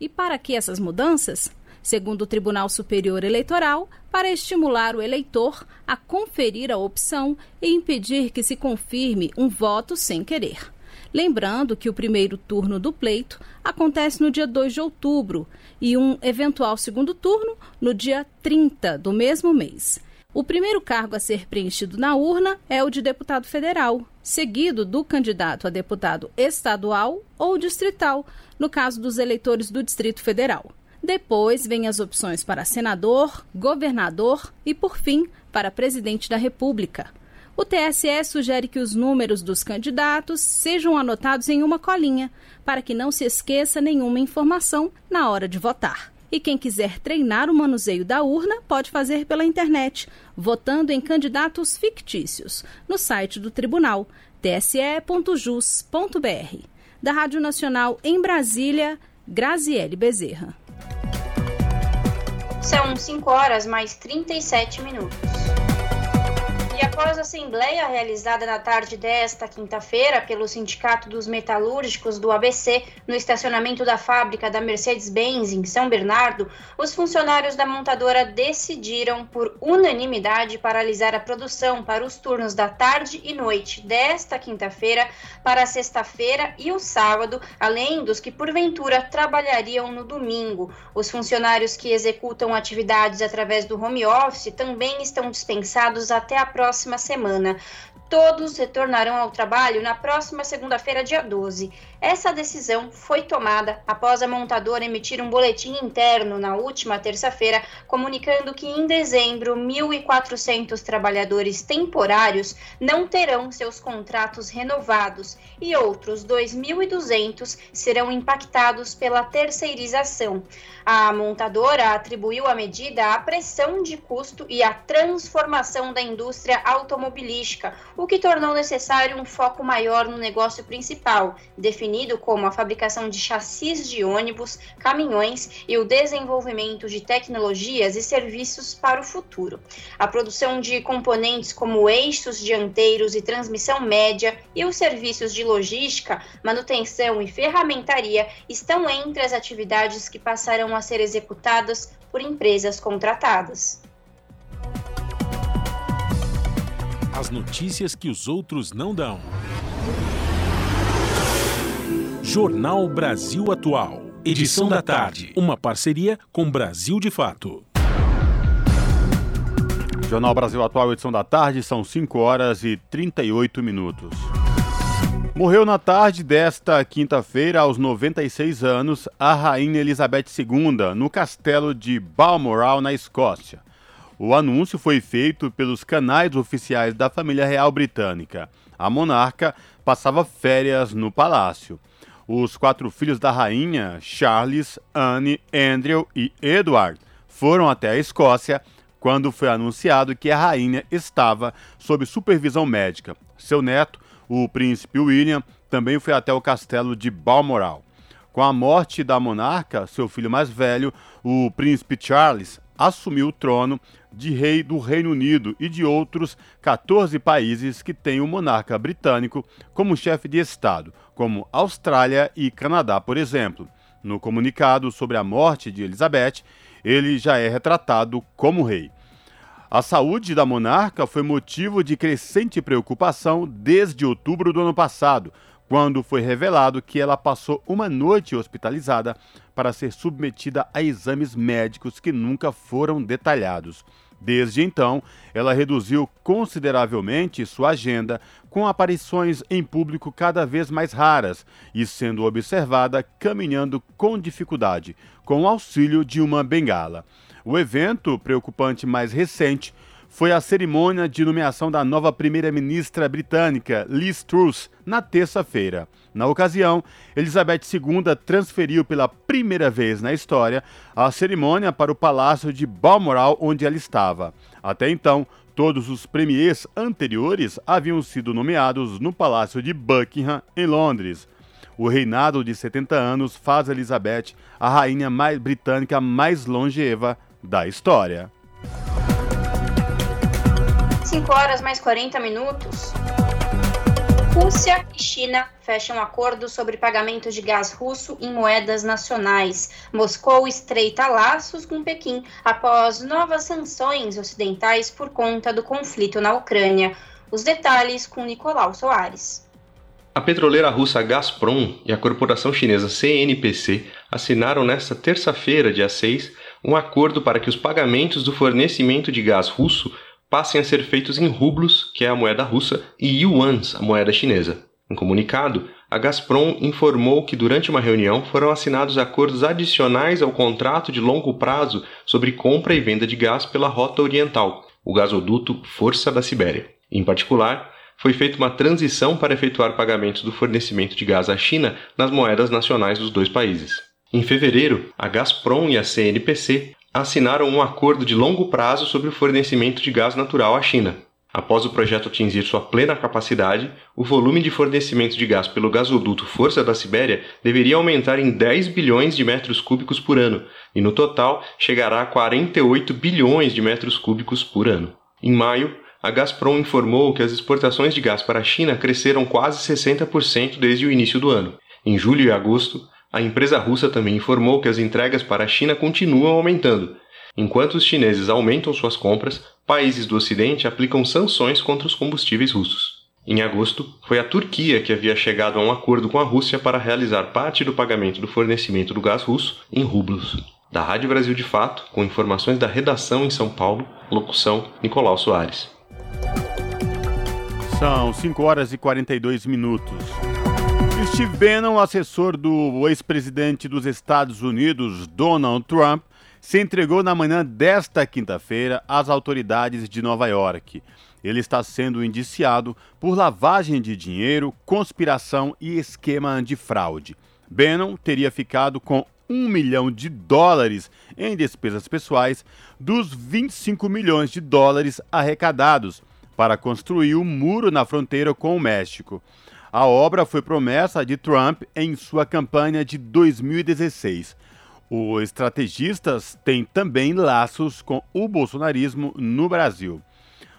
E para que essas mudanças? Segundo o Tribunal Superior Eleitoral, para estimular o eleitor a conferir a opção e impedir que se confirme um voto sem querer. Lembrando que o primeiro turno do pleito acontece no dia 2 de outubro e um eventual segundo turno no dia 30 do mesmo mês. O primeiro cargo a ser preenchido na urna é o de deputado federal, seguido do candidato a deputado estadual ou distrital, no caso dos eleitores do Distrito Federal. Depois vêm as opções para senador, governador e, por fim, para presidente da República. O TSE sugere que os números dos candidatos sejam anotados em uma colinha, para que não se esqueça nenhuma informação na hora de votar. E quem quiser treinar o manuseio da urna pode fazer pela internet, votando em candidatos fictícios, no site do tribunal tse.jus.br. Da Rádio Nacional em Brasília, Graziele Bezerra. São 5 horas mais 37 minutos. E após a assembleia realizada na tarde desta quinta-feira pelo Sindicato dos Metalúrgicos do ABC no estacionamento da fábrica da Mercedes-Benz em São Bernardo, os funcionários da montadora decidiram por unanimidade paralisar a produção para os turnos da tarde e noite desta quinta-feira para sexta-feira e o sábado, além dos que porventura trabalhariam no domingo. Os funcionários que executam atividades através do home office também estão dispensados até a próxima próxima semana. Todos retornarão ao trabalho na próxima segunda-feira, dia 12. Essa decisão foi tomada após a montadora emitir um boletim interno na última terça-feira, comunicando que em dezembro 1.400 trabalhadores temporários não terão seus contratos renovados e outros 2.200 serão impactados pela terceirização. A montadora atribuiu a medida à pressão de custo e à transformação da indústria automobilística, o que tornou necessário um foco maior no negócio principal, definido definido como a fabricação de chassis de ônibus, caminhões e o desenvolvimento de tecnologias e serviços para o futuro. A produção de componentes como eixos dianteiros e transmissão média e os serviços de logística, manutenção e ferramentaria estão entre as atividades que passarão a ser executadas por empresas contratadas. As notícias que os outros não dão. Jornal Brasil Atual. Edição da tarde. Uma parceria com Brasil de Fato. Jornal Brasil Atual, edição da tarde, são 5 horas e 38 minutos. Morreu na tarde desta quinta-feira, aos 96 anos, a Rainha Elizabeth II, no castelo de Balmoral, na Escócia. O anúncio foi feito pelos canais oficiais da família real britânica. A monarca passava férias no palácio. Os quatro filhos da rainha, Charles, Anne, Andrew e Edward, foram até a Escócia quando foi anunciado que a rainha estava sob supervisão médica. Seu neto, o príncipe William, também foi até o castelo de Balmoral. Com a morte da monarca, seu filho mais velho, o príncipe Charles, assumiu o trono de rei do Reino Unido e de outros 14 países que têm o monarca britânico como chefe de Estado, como Austrália e Canadá, por exemplo. No comunicado sobre a morte de Elizabeth, ele já é retratado como rei. A saúde da monarca foi motivo de crescente preocupação desde outubro do ano passado, quando foi revelado que ela passou uma noite hospitalizada para ser submetida a exames médicos que nunca foram detalhados. Desde então, ela reduziu consideravelmente sua agenda, com aparições em público cada vez mais raras e sendo observada caminhando com dificuldade, com o auxílio de uma bengala. O evento preocupante mais recente foi a cerimônia de nomeação da nova primeira-ministra britânica, Liz Truss, na terça-feira. Na ocasião, Elizabeth II transferiu pela primeira vez na história a cerimônia para o palácio de Balmoral, onde ela estava. Até então, todos os premiers anteriores haviam sido nomeados no palácio de Buckingham, em Londres. O reinado de 70 anos faz Elizabeth a rainha mais britânica mais longeva da história. 5 horas mais 40 minutos. Rússia e China fecham acordo sobre pagamento de gás russo em moedas nacionais. Moscou estreita laços com Pequim após novas sanções ocidentais por conta do conflito na Ucrânia. Os detalhes com Nicolau Soares. A petroleira russa Gazprom e a corporação chinesa CNPC assinaram nesta terça-feira, dia 6, um acordo para que os pagamentos do fornecimento de gás russo passem a ser feitos em rublos, que é a moeda russa, e yuans, a moeda chinesa. Em comunicado, a Gazprom informou que durante uma reunião foram assinados acordos adicionais ao contrato de longo prazo sobre compra e venda de gás pela Rota Oriental, o gasoduto Força da Sibéria. Em particular, foi feita uma transição para efetuar pagamentos do fornecimento de gás à China nas moedas nacionais dos dois países. Em fevereiro, a Gazprom e a CNPC assinaram um acordo de longo prazo sobre o fornecimento de gás natural à China. Após o projeto atingir sua plena capacidade, o volume de fornecimento de gás pelo gasoduto Força da Sibéria deveria aumentar em 10 bilhões de metros cúbicos por ano, e no total chegará a 48 bilhões de metros cúbicos por ano. Em maio, a Gazprom informou que as exportações de gás para a China cresceram quase 60% desde o início do ano. Em julho e agosto, a empresa russa também informou que as entregas para a China continuam aumentando. Enquanto os chineses aumentam suas compras, países do Ocidente aplicam sanções contra os combustíveis russos. Em agosto, foi a Turquia que havia chegado a um acordo com a Rússia para realizar parte do pagamento do fornecimento do gás russo em rublos. Da Rádio Brasil de Fato, com informações da redação em São Paulo, locução Nicolau Soares. São 5 horas e 42 minutos. Steve Bannon, assessor do ex-presidente dos Estados Unidos, Donald Trump, se entregou na manhã desta quinta-feira às autoridades de Nova York. Ele está sendo indiciado por lavagem de dinheiro, conspiração e esquema de fraude. Bannon teria ficado com um milhão de dólares em despesas pessoais dos 25 milhões de dólares arrecadados para construir o um muro na fronteira com o México. A obra foi promessa de Trump em sua campanha de 2016. O estrategistas tem também laços com o bolsonarismo no Brasil.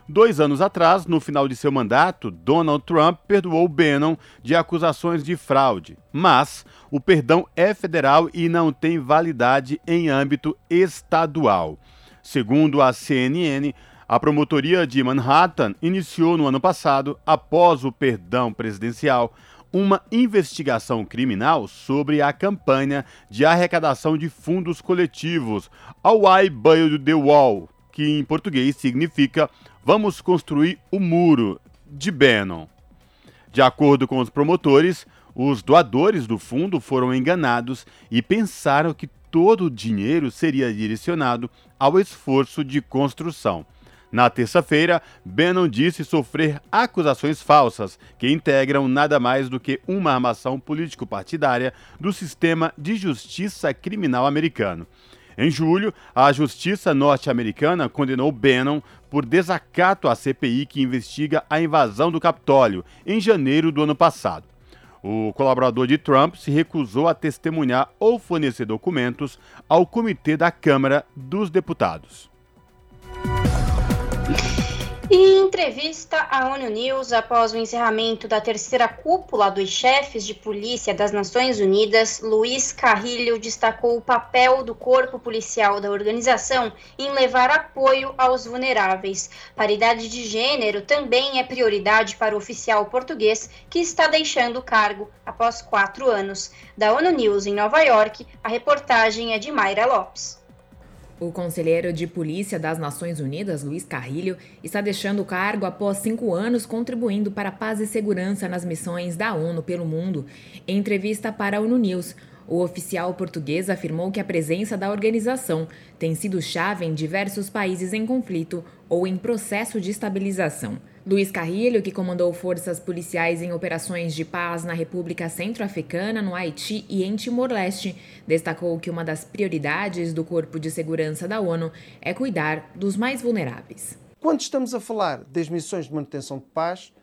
Dois anos atrás, no final de seu mandato, Donald Trump perdoou Bannon de acusações de fraude. Mas o perdão é federal e não tem validade em âmbito estadual. Segundo a CNN, a promotoria de Manhattan iniciou no ano passado, após o perdão presidencial, uma investigação criminal sobre a campanha de arrecadação de fundos coletivos, ao I Build the Wall, que em português significa Vamos construir o muro de Bannon. De acordo com os promotores, os doadores do fundo foram enganados e pensaram que todo o dinheiro seria direcionado ao esforço de construção. Na terça-feira, Bannon disse sofrer acusações falsas que integram nada mais do que uma armação político-partidária do sistema de justiça criminal americano. Em julho, a justiça norte-americana condenou Bannon por desacato à CPI que investiga a invasão do Capitólio em janeiro do ano passado. O colaborador de Trump se recusou a testemunhar ou fornecer documentos ao comitê da Câmara dos Deputados. Em entrevista à ONU News, após o encerramento da terceira cúpula dos chefes de polícia das Nações Unidas, Luiz Carrilho destacou o papel do corpo policial da organização em levar apoio aos vulneráveis. Paridade de gênero também é prioridade para o oficial português que está deixando o cargo após quatro anos. Da ONU News em Nova York, a reportagem é de Mayra Lopes. O conselheiro de polícia das Nações Unidas, Luiz Carrilho, está deixando o cargo após cinco anos contribuindo para a paz e segurança nas missões da ONU pelo mundo. Em entrevista para a ONU News, o oficial português afirmou que a presença da organização tem sido chave em diversos países em conflito ou em processo de estabilização. Luiz Carrilho, que comandou forças policiais em operações de paz na República Centro-Africana, no Haiti e em Timor-Leste, destacou que uma das prioridades do Corpo de Segurança da ONU é cuidar dos mais vulneráveis. Quando estamos a falar das missões de manutenção de paz,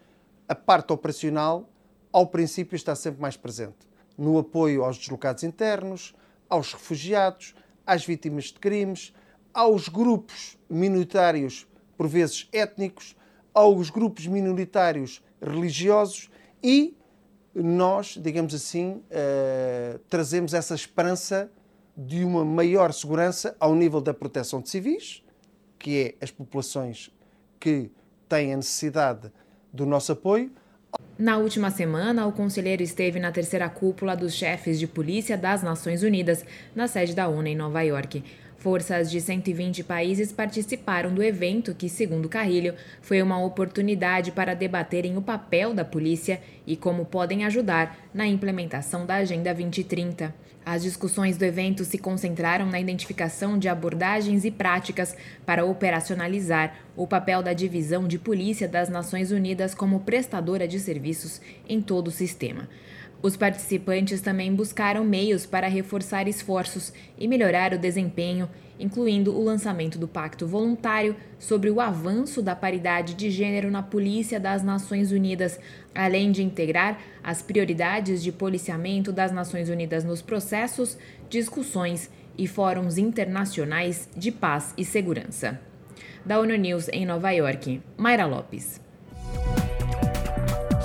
a parte operacional, ao princípio, está sempre mais presente no apoio aos deslocados internos, aos refugiados, às vítimas de crimes, aos grupos minoritários, por vezes étnicos aos grupos minoritários religiosos e nós, digamos assim, uh, trazemos essa esperança de uma maior segurança ao nível da proteção de civis, que é as populações que têm a necessidade do nosso apoio. Na última semana, o conselheiro esteve na terceira cúpula dos chefes de polícia das Nações Unidas, na sede da ONU em Nova York. Forças de 120 países participaram do evento, que, segundo Carrilho, foi uma oportunidade para debaterem o papel da polícia e como podem ajudar na implementação da Agenda 2030. As discussões do evento se concentraram na identificação de abordagens e práticas para operacionalizar o papel da Divisão de Polícia das Nações Unidas como prestadora de serviços em todo o sistema. Os participantes também buscaram meios para reforçar esforços e melhorar o desempenho, incluindo o lançamento do Pacto Voluntário sobre o avanço da paridade de gênero na Polícia das Nações Unidas, além de integrar as prioridades de policiamento das Nações Unidas nos processos, discussões e fóruns internacionais de paz e segurança. Da ONU News em Nova York, Mayra Lopes.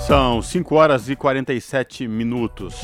São 5 horas e 47 minutos.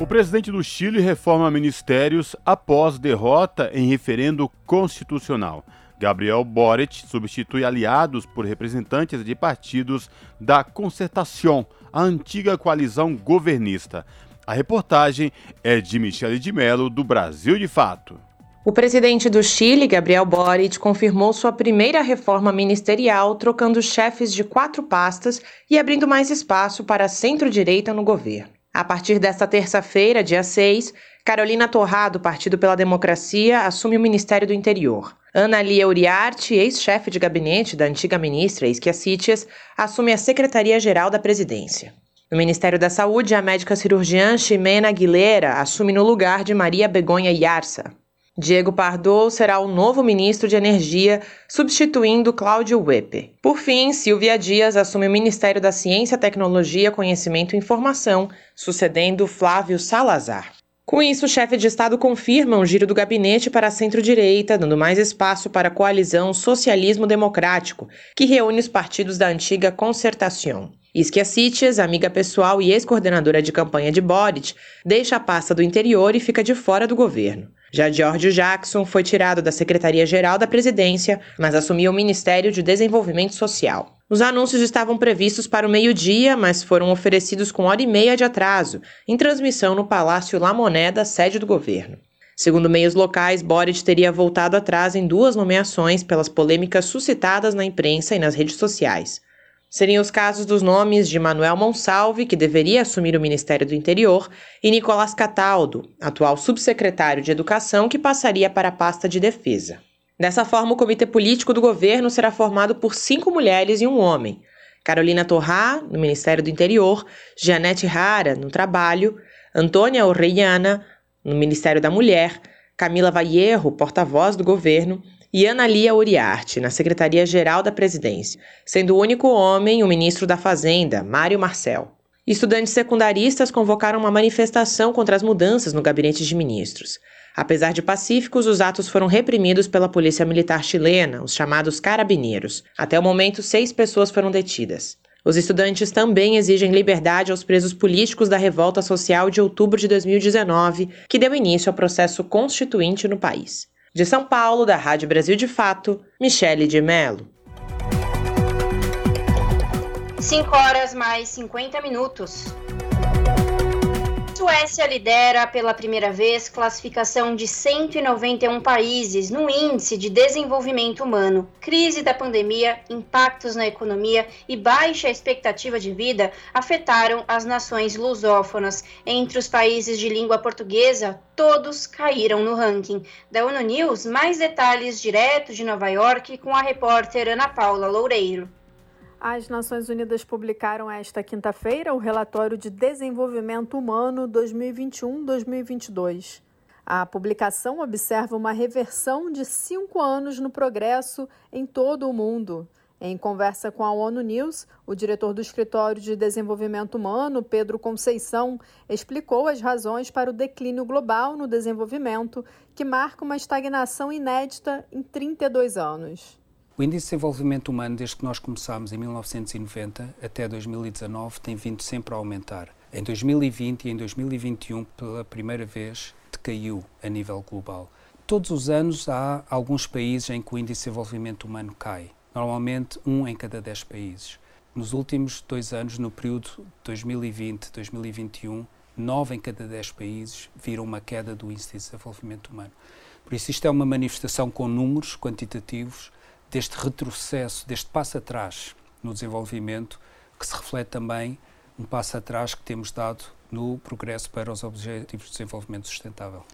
O presidente do Chile reforma ministérios após derrota em referendo constitucional. Gabriel Boric substitui aliados por representantes de partidos da Concertação, a antiga coalizão governista. A reportagem é de Michele de Mello, do Brasil de Fato. O presidente do Chile, Gabriel Boric, confirmou sua primeira reforma ministerial, trocando chefes de quatro pastas e abrindo mais espaço para centro-direita no governo. A partir desta terça-feira, dia 6, Carolina Torrá, do Partido pela Democracia, assume o Ministério do Interior. Ana Lia Uriarte, ex-chefe de gabinete da antiga ministra Isquias assume a Secretaria-Geral da Presidência. No Ministério da Saúde, a médica cirurgiã Ximena Aguilera assume no lugar de Maria Begonha Yarça. Diego Pardo será o novo ministro de Energia, substituindo Cláudio Wepe. Por fim, Silvia Dias assume o Ministério da Ciência, Tecnologia, Conhecimento e Informação, sucedendo Flávio Salazar. Com isso, o chefe de Estado confirma o giro do gabinete para a centro-direita, dando mais espaço para a coalizão Socialismo Democrático, que reúne os partidos da antiga Concertação. Isquia Sitches, amiga pessoal e ex-coordenadora de campanha de Boric, deixa a pasta do interior e fica de fora do governo. Já George Jackson foi tirado da Secretaria-Geral da Presidência, mas assumiu o Ministério de Desenvolvimento Social. Os anúncios estavam previstos para o meio-dia, mas foram oferecidos com hora e meia de atraso, em transmissão no Palácio La Moneda, sede do governo. Segundo meios locais, Boric teria voltado atrás em duas nomeações pelas polêmicas suscitadas na imprensa e nas redes sociais. Seriam os casos dos nomes de Manuel Monsalve, que deveria assumir o Ministério do Interior, e Nicolás Cataldo, atual subsecretário de Educação, que passaria para a pasta de Defesa. Dessa forma, o comitê político do governo será formado por cinco mulheres e um homem. Carolina Torrá, no Ministério do Interior, Janete Rara, no Trabalho, Antônia Orreiana, no Ministério da Mulher, Camila Vallejo, porta-voz do governo, e Ana Lia Uriarte, na Secretaria-Geral da Presidência, sendo o único homem o ministro da Fazenda, Mário Marcel. Estudantes secundaristas convocaram uma manifestação contra as mudanças no gabinete de ministros. Apesar de pacíficos, os atos foram reprimidos pela polícia militar chilena, os chamados carabineiros. Até o momento, seis pessoas foram detidas. Os estudantes também exigem liberdade aos presos políticos da revolta social de outubro de 2019, que deu início ao processo constituinte no país. De São Paulo, da Rádio Brasil de Fato, Michele de Mello. 5 horas mais 50 minutos. Suécia lidera pela primeira vez classificação de 191 países no Índice de Desenvolvimento Humano. Crise da pandemia, impactos na economia e baixa expectativa de vida afetaram as nações lusófonas. Entre os países de língua portuguesa, todos caíram no ranking. Da ONU News, mais detalhes direto de Nova York com a repórter Ana Paula Loureiro. As Nações Unidas publicaram esta quinta-feira o relatório de desenvolvimento humano 2021-2022. A publicação observa uma reversão de cinco anos no progresso em todo o mundo. Em conversa com a ONU News, o diretor do Escritório de Desenvolvimento Humano, Pedro Conceição, explicou as razões para o declínio global no desenvolvimento, que marca uma estagnação inédita em 32 anos. O Índice de Desenvolvimento Humano, desde que nós começámos em 1990 até 2019, tem vindo sempre a aumentar. Em 2020 e em 2021, pela primeira vez, decaiu a nível global. Todos os anos há alguns países em que o Índice de Desenvolvimento Humano cai. Normalmente, um em cada dez países. Nos últimos dois anos, no período 2020-2021, nove em cada dez países viram uma queda do Índice de Desenvolvimento Humano. Por isso, isto é uma manifestação com números quantitativos deste retrocesso, deste passo atrás no desenvolvimento, que se reflete também um passo atrás que temos dado no progresso para os Objetivos de Desenvolvimento Sustentável.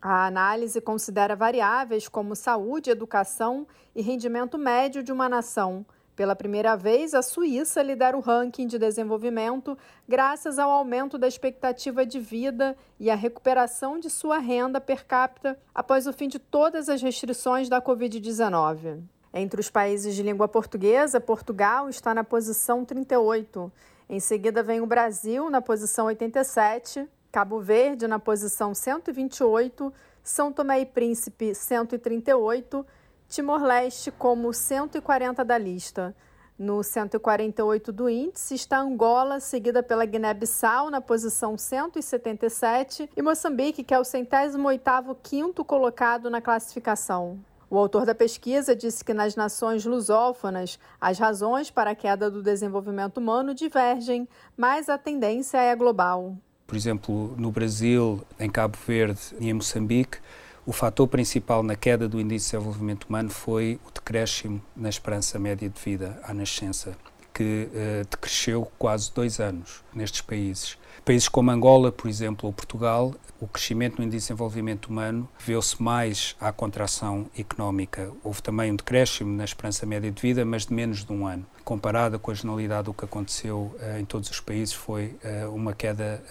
A análise considera variáveis como saúde, educação e rendimento médio de uma nação. Pela primeira vez, a Suíça lidera o ranking de desenvolvimento graças ao aumento da expectativa de vida e à recuperação de sua renda per capita após o fim de todas as restrições da Covid-19. Entre os países de língua portuguesa, Portugal está na posição 38. Em seguida vem o Brasil na posição 87, Cabo Verde na posição 128, São Tomé e Príncipe 138, Timor-Leste como 140 da lista. No 148 do índice está Angola, seguida pela Guiné-Bissau na posição 177 e Moçambique, que é o centésimo oitavo quinto colocado na classificação. O autor da pesquisa disse que nas nações lusófonas as razões para a queda do desenvolvimento humano divergem, mas a tendência é global. Por exemplo, no Brasil, em Cabo Verde e em Moçambique, o fator principal na queda do índice de desenvolvimento humano foi o decréscimo na esperança média de vida à nascença, que uh, decresceu quase dois anos nestes países. Países como Angola, por exemplo, ou Portugal, o crescimento no índice de desenvolvimento humano viu-se mais à contração económica. Houve também um decréscimo na esperança média de vida, mas de menos de um ano. Comparada com a generalidade do que aconteceu uh, em todos os países, foi uh, uma queda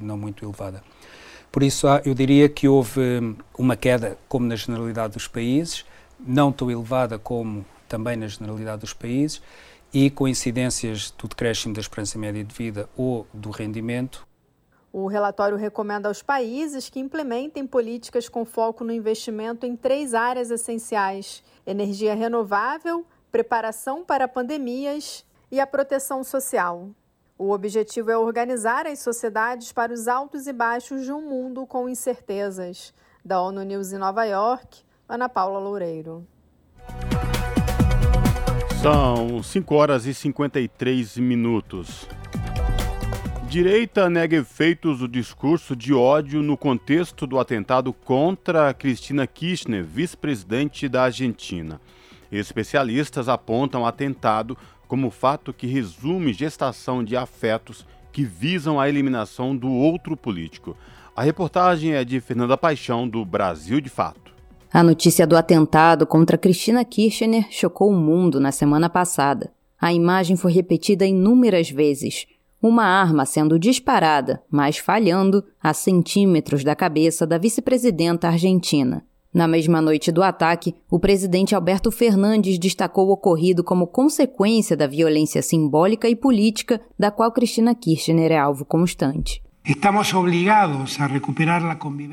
não muito elevada. Por isso, eu diria que houve uma queda, como na generalidade dos países, não tão elevada como também na generalidade dos países, e coincidências do decréscimo da esperança média de vida ou do rendimento. O relatório recomenda aos países que implementem políticas com foco no investimento em três áreas essenciais: energia renovável, preparação para pandemias e a proteção social. O objetivo é organizar as sociedades para os altos e baixos de um mundo com incertezas. Da ONU News em Nova York, Ana Paula Loureiro. São 5 horas e 53 minutos. Direita nega efeitos do discurso de ódio no contexto do atentado contra Cristina Kirchner, vice-presidente da Argentina. Especialistas apontam atentado como fato que resume gestação de afetos que visam a eliminação do outro político. A reportagem é de Fernanda Paixão, do Brasil de Fato. A notícia do atentado contra Cristina Kirchner chocou o mundo na semana passada. A imagem foi repetida inúmeras vezes uma arma sendo disparada, mas falhando a centímetros da cabeça da vice-presidenta argentina. Na mesma noite do ataque, o presidente Alberto Fernandes destacou o ocorrido como consequência da violência simbólica e política da qual Cristina Kirchner é alvo constante.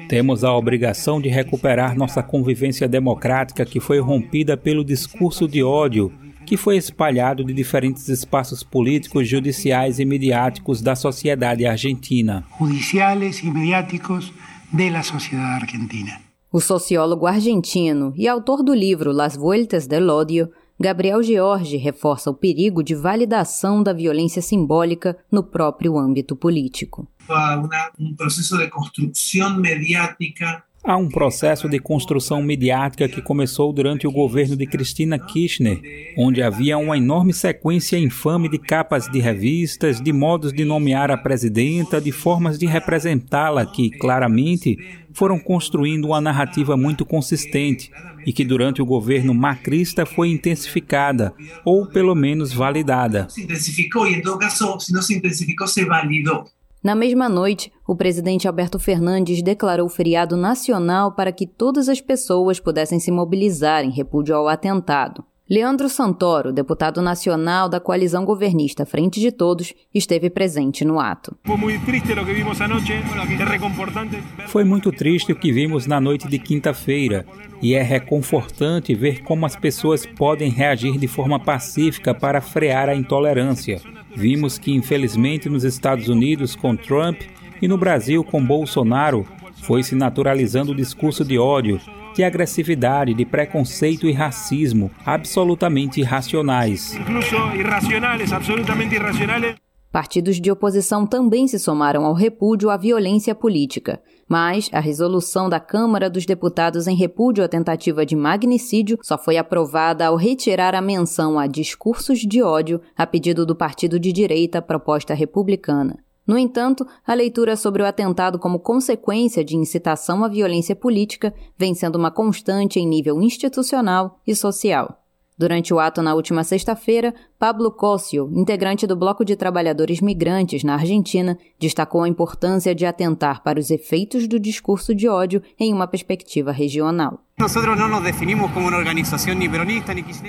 Temos a obrigação de recuperar nossa convivência democrática que foi rompida pelo discurso de ódio que foi espalhado de diferentes espaços políticos, judiciais e midiáticos da sociedade argentina. Judiciais e midiáticos da sociedade argentina. O sociólogo argentino e autor do livro Las Vueltas del Odio, Gabriel George reforça o perigo de validação da violência simbólica no próprio âmbito político. Há um processo de construção mediática Há um processo de construção midiática que começou durante o governo de Cristina Kirchner, onde havia uma enorme sequência infame de capas de revistas, de modos de nomear a presidenta, de formas de representá-la que, claramente, foram construindo uma narrativa muito consistente e que durante o governo macrista foi intensificada, ou pelo menos validada. Se intensificou e, em todo caso, se não se intensificou, se validou. Na mesma noite, o presidente Alberto Fernandes declarou feriado nacional para que todas as pessoas pudessem se mobilizar em repúdio ao atentado. Leandro Santoro, deputado nacional da coalizão governista Frente de Todos, esteve presente no ato. Foi muito triste o que vimos na noite de quinta-feira e é reconfortante ver como as pessoas podem reagir de forma pacífica para frear a intolerância. Vimos que, infelizmente, nos Estados Unidos com Trump e no Brasil com Bolsonaro, foi se naturalizando o discurso de ódio, de agressividade, de preconceito e racismo absolutamente irracionais. Incluso irracionais, absolutamente irracionais. Partidos de oposição também se somaram ao repúdio à violência política, mas a resolução da Câmara dos Deputados em repúdio à tentativa de magnicídio só foi aprovada ao retirar a menção a discursos de ódio a pedido do partido de direita Proposta Republicana. No entanto, a leitura sobre o atentado como consequência de incitação à violência política vem sendo uma constante em nível institucional e social. Durante o ato na última sexta-feira, Pablo Cócio, integrante do Bloco de Trabalhadores Migrantes na Argentina, destacou a importância de atentar para os efeitos do discurso de ódio em uma perspectiva regional.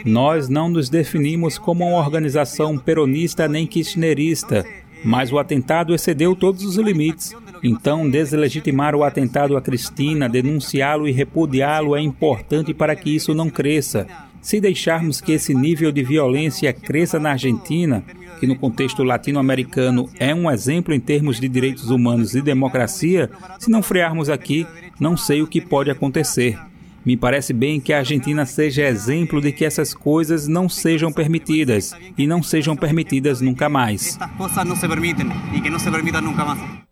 Nós não nos definimos como uma organização peronista nem kirchnerista, mas o atentado excedeu todos os limites. Então, deslegitimar o atentado a Cristina, denunciá-lo e repudiá-lo é importante para que isso não cresça. Se deixarmos que esse nível de violência cresça na Argentina, que no contexto latino-americano é um exemplo em termos de direitos humanos e democracia, se não frearmos aqui, não sei o que pode acontecer. Me parece bem que a Argentina seja exemplo de que essas coisas não sejam permitidas e não sejam permitidas nunca mais.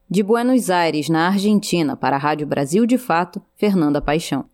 De Buenos Aires, na Argentina, para a Rádio Brasil de Fato, Fernanda Paixão.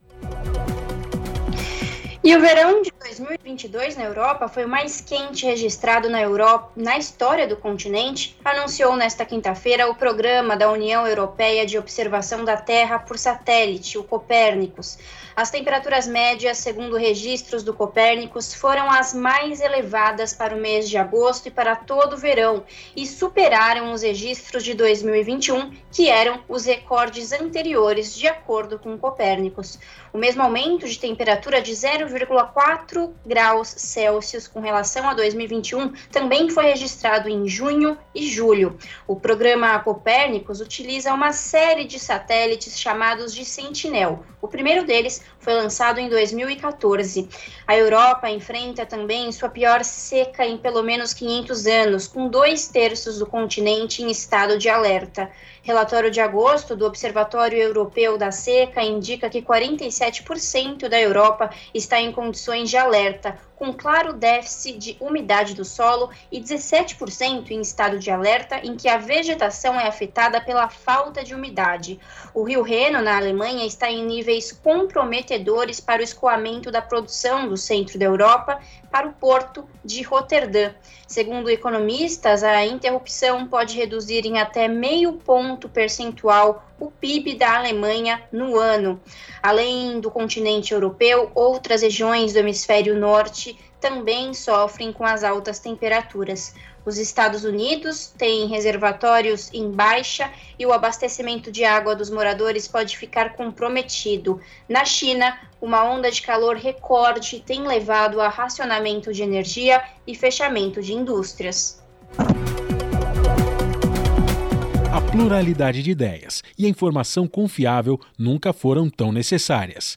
E o verão de 2022 na Europa foi o mais quente registrado na Europa, na história do continente, anunciou nesta quinta-feira o programa da União Europeia de Observação da Terra por Satélite, o Copérnicos. As temperaturas médias, segundo registros do Copérnicos, foram as mais elevadas para o mês de agosto e para todo o verão e superaram os registros de 2021, que eram os recordes anteriores, de acordo com Copérnicos. O mesmo aumento de temperatura de 0,4 graus Celsius com relação a 2021 também foi registrado em junho e julho. O programa Copérnicos utiliza uma série de satélites chamados de Sentinel. O primeiro deles foi lançado em 2014. A Europa enfrenta também sua pior seca em pelo menos 500 anos, com dois terços do continente em estado de alerta. Relatório de agosto do Observatório Europeu da Seca indica que 47% da Europa está em condições de alerta com claro déficit de umidade do solo e 17% em estado de alerta, em que a vegetação é afetada pela falta de umidade. O rio Reno, na Alemanha, está em níveis comprometedores para o escoamento da produção do centro da Europa para o porto de Roterdã. Segundo economistas, a interrupção pode reduzir em até meio ponto percentual o PIB da Alemanha no ano. Além do continente europeu, outras regiões do hemisfério norte também sofrem com as altas temperaturas. Os Estados Unidos têm reservatórios em baixa e o abastecimento de água dos moradores pode ficar comprometido. Na China, uma onda de calor recorde tem levado a racionamento de energia e fechamento de indústrias a pluralidade de ideias e a informação confiável nunca foram tão necessárias.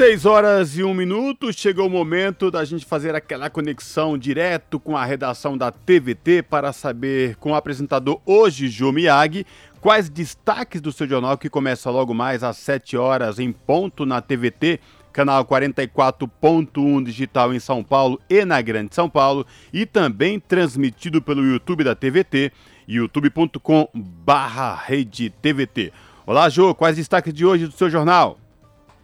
Seis horas e um minuto, chegou o momento da gente fazer aquela conexão direto com a redação da TVT para saber com o apresentador hoje, Jô Miyagi, quais destaques do seu jornal que começa logo mais às 7 horas em ponto na TVT, canal 44.1 digital em São Paulo e na Grande São Paulo, e também transmitido pelo YouTube da TVT, youtube.com barra Olá, Jô, quais destaques de hoje do seu jornal?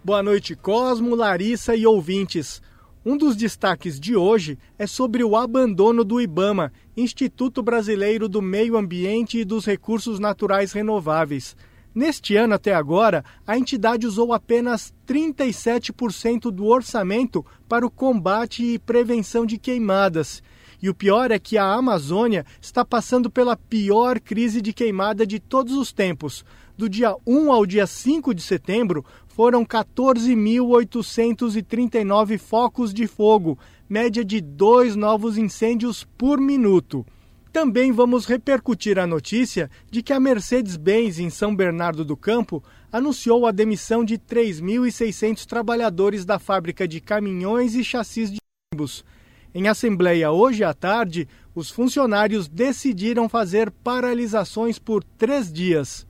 Boa noite, Cosmo, Larissa e ouvintes. Um dos destaques de hoje é sobre o abandono do IBAMA, Instituto Brasileiro do Meio Ambiente e dos Recursos Naturais Renováveis. Neste ano até agora, a entidade usou apenas 37% do orçamento para o combate e prevenção de queimadas. E o pior é que a Amazônia está passando pela pior crise de queimada de todos os tempos. Do dia 1 ao dia 5 de setembro, foram 14.839 focos de fogo, média de dois novos incêndios por minuto. Também vamos repercutir a notícia de que a Mercedes-Benz, em São Bernardo do Campo, anunciou a demissão de 3.600 trabalhadores da fábrica de caminhões e chassis de ônibus. Em assembleia hoje à tarde, os funcionários decidiram fazer paralisações por três dias.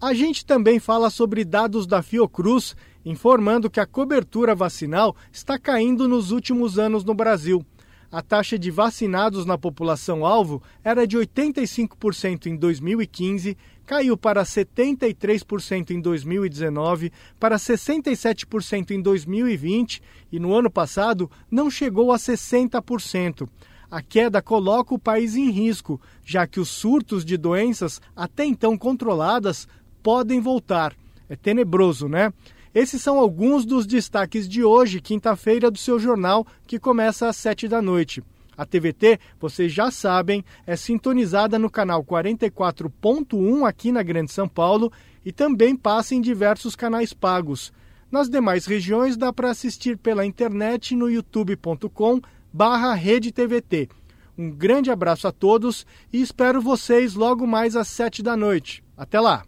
A gente também fala sobre dados da Fiocruz, informando que a cobertura vacinal está caindo nos últimos anos no Brasil. A taxa de vacinados na população-alvo era de 85% em 2015, caiu para 73% em 2019, para 67% em 2020 e no ano passado não chegou a 60%. A queda coloca o país em risco, já que os surtos de doenças até então controladas podem voltar. É tenebroso, né? Esses são alguns dos destaques de hoje, quinta-feira, do seu jornal, que começa às sete da noite. A TVT, vocês já sabem, é sintonizada no canal 44.1 aqui na Grande São Paulo e também passa em diversos canais pagos. Nas demais regiões dá para assistir pela internet no youtube.com barra TVT. Um grande abraço a todos e espero vocês logo mais às sete da noite. Até lá!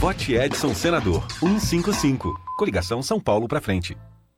Vote Edson Senador 155. Coligação São Paulo para frente.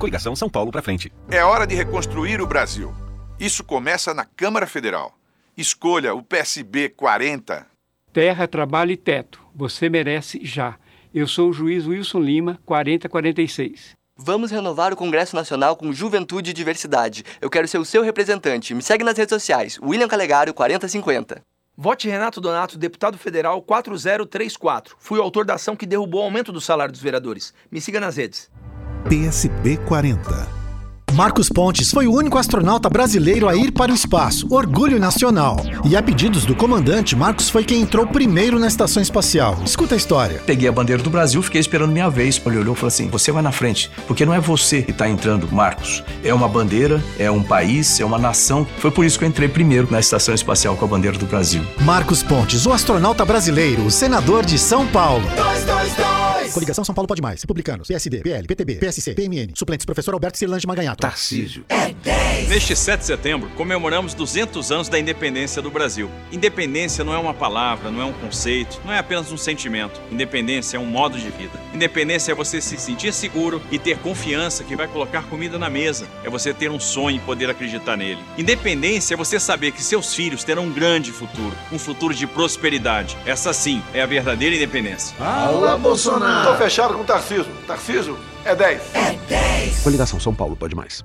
Coligação São Paulo pra frente. É hora de reconstruir o Brasil. Isso começa na Câmara Federal. Escolha o PSB 40. Terra, trabalho e teto. Você merece já. Eu sou o juiz Wilson Lima, 4046. Vamos renovar o Congresso Nacional com Juventude e Diversidade. Eu quero ser o seu representante. Me segue nas redes sociais. William Calegaro, 4050. Vote Renato Donato, deputado federal 4034. Fui o autor da ação que derrubou o aumento do salário dos vereadores. Me siga nas redes. PSB 40. Marcos Pontes foi o único astronauta brasileiro a ir para o espaço, orgulho nacional. E a pedidos do comandante, Marcos foi quem entrou primeiro na estação espacial. Escuta a história. Peguei a bandeira do Brasil, fiquei esperando minha vez. Ele olhou e falou assim: Você vai na frente, porque não é você que está entrando, Marcos. É uma bandeira, é um país, é uma nação. Foi por isso que eu entrei primeiro na estação espacial com a bandeira do Brasil. Marcos Pontes, o astronauta brasileiro, o senador de São Paulo. Dois, dois, dois. Coligação São Paulo Pode Mais. Republicanos, PSD, PL, PTB, PSC, PMN. Suplentes, professor Alberto Cirlange Maganhato. Tarcísio. É 10. Neste 7 de setembro, comemoramos 200 anos da independência do Brasil. Independência não é uma palavra, não é um conceito, não é apenas um sentimento. Independência é um modo de vida. Independência é você se sentir seguro e ter confiança que vai colocar comida na mesa. É você ter um sonho e poder acreditar nele. Independência é você saber que seus filhos terão um grande futuro, um futuro de prosperidade. Essa sim é a verdadeira independência. Alô, Bolsonaro! Tô fechado com o Tarcísio. Tarcísio é 10. É 10. Coligação São Paulo pode mais.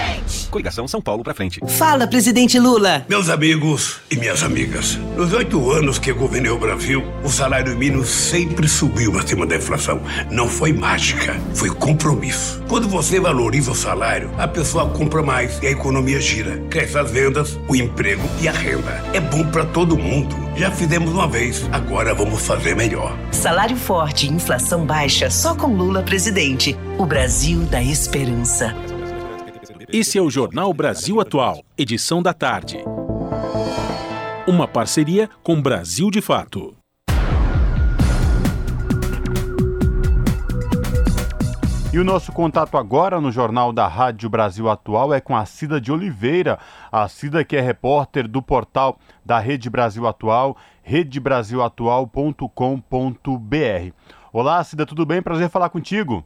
Coligação São Paulo pra frente. Fala, presidente Lula. Meus amigos e minhas amigas, nos oito anos que governei o Brasil, o salário mínimo sempre subiu acima da inflação. Não foi mágica, foi compromisso. Quando você valoriza o salário, a pessoa compra mais e a economia gira. Cresce as vendas, o emprego e a renda. É bom para todo mundo. Já fizemos uma vez, agora vamos fazer melhor. Salário forte e inflação baixa só com Lula presidente. O Brasil da esperança. Esse é o Jornal Brasil Atual, edição da tarde. Uma parceria com Brasil de Fato. E o nosso contato agora no Jornal da Rádio Brasil Atual é com a Cida de Oliveira. A Cida que é repórter do portal da Rede Brasil Atual, redebrasilatual.com.br. Olá, Cida, tudo bem? Prazer falar contigo.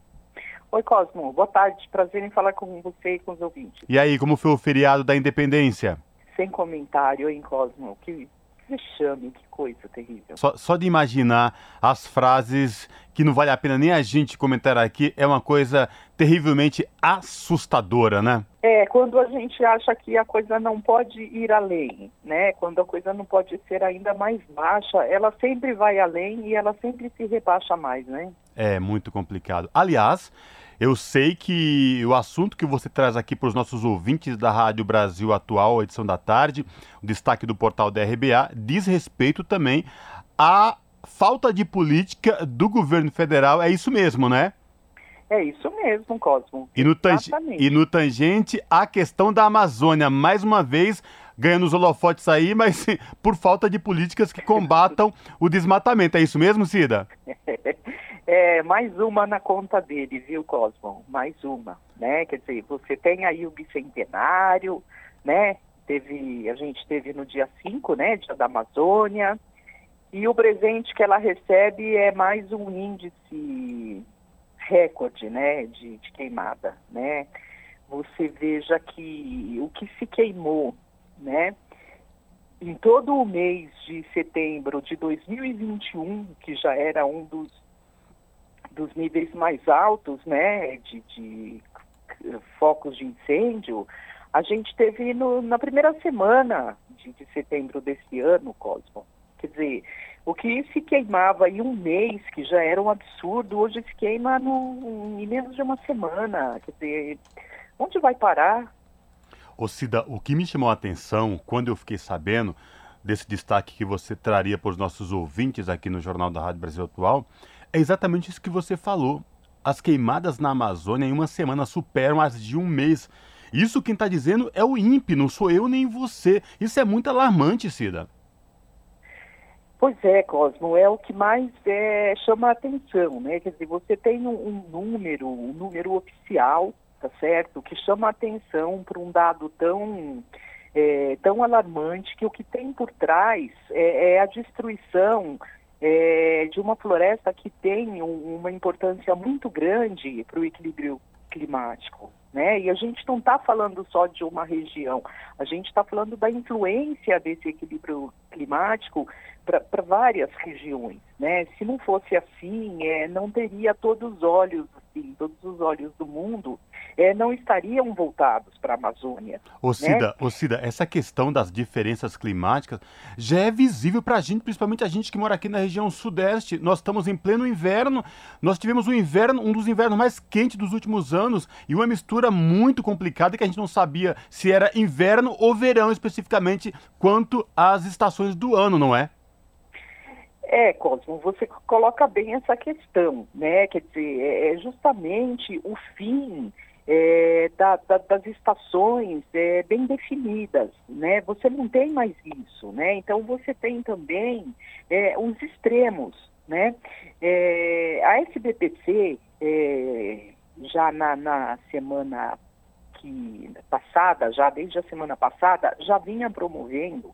Oi, Cosmo. Boa tarde. Prazer em falar com você e com os ouvintes. E aí, como foi o feriado da Independência? Sem comentário, hein, Cosmo? Que vexame, que coisa terrível. Só, só de imaginar as frases que não vale a pena nem a gente comentar aqui, é uma coisa terrivelmente assustadora, né? É, quando a gente acha que a coisa não pode ir além, né? Quando a coisa não pode ser ainda mais baixa, ela sempre vai além e ela sempre se rebaixa mais, né? É muito complicado. Aliás, eu sei que o assunto que você traz aqui para os nossos ouvintes da Rádio Brasil Atual, edição da tarde, o destaque do portal da RBA, diz respeito também à falta de política do governo federal. É isso mesmo, né? É isso mesmo, Cosmo. E no, e no tangente, a questão da Amazônia, mais uma vez, ganhando os holofotes aí, mas por falta de políticas que combatam o desmatamento. É isso mesmo, Cida? É, mais uma na conta dele, viu, Cosmo? Mais uma, né? Quer dizer, você tem aí o bicentenário, né? Teve, a gente teve no dia 5, né, dia da Amazônia, e o presente que ela recebe é mais um índice recorde, né, de, de queimada, né? Você veja que o que se queimou, né, em todo o mês de setembro de 2021, que já era um dos, dos níveis mais altos, né, de, de focos de incêndio, a gente teve no, na primeira semana de, de, setembro desse ano, Cosmo. Quer dizer, o que se queimava em um mês, que já era um absurdo, hoje se queima no, em menos de uma semana. Quer dizer, onde vai parar? Ô Cida, o que me chamou a atenção quando eu fiquei sabendo desse destaque que você traria para os nossos ouvintes aqui no Jornal da Rádio Brasil Atual é exatamente isso que você falou. As queimadas na Amazônia em uma semana superam as de um mês. Isso quem está dizendo é o INPE, não sou eu nem você. Isso é muito alarmante, Cida. Pois é, Cosmo, é o que mais é, chama a atenção, né? Quer dizer, você tem um, um número, um número oficial, tá certo? Que chama a atenção para um dado tão, é, tão alarmante que o que tem por trás é, é a destruição é, de uma floresta que tem um, uma importância muito grande para o equilíbrio climático. Né? E a gente não está falando só de uma região, a gente está falando da influência desse equilíbrio climático para várias regiões. Né? Se não fosse assim, é, não teria todos os olhos, assim, todos os olhos do mundo é, não estariam voltados para a Amazônia. Ô Cida, né? ô Cida, essa questão das diferenças climáticas já é visível para a gente, principalmente a gente que mora aqui na região sudeste. Nós estamos em pleno inverno, nós tivemos um inverno, um dos invernos mais quentes dos últimos anos e uma mistura muito complicada que a gente não sabia se era inverno ou verão especificamente quanto às estações do ano, não é? É, Cosmo, você coloca bem essa questão, né? Quer dizer, é, é justamente o fim é, da, da, das estações é, bem definidas, né? Você não tem mais isso, né? Então você tem também é, os extremos, né? É, a SBPC é, já na, na semana que passada, já desde a semana passada, já vinha promovendo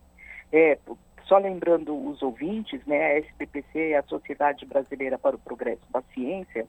é, só lembrando os ouvintes, né, a SBPC é a Sociedade Brasileira para o Progresso da Ciência,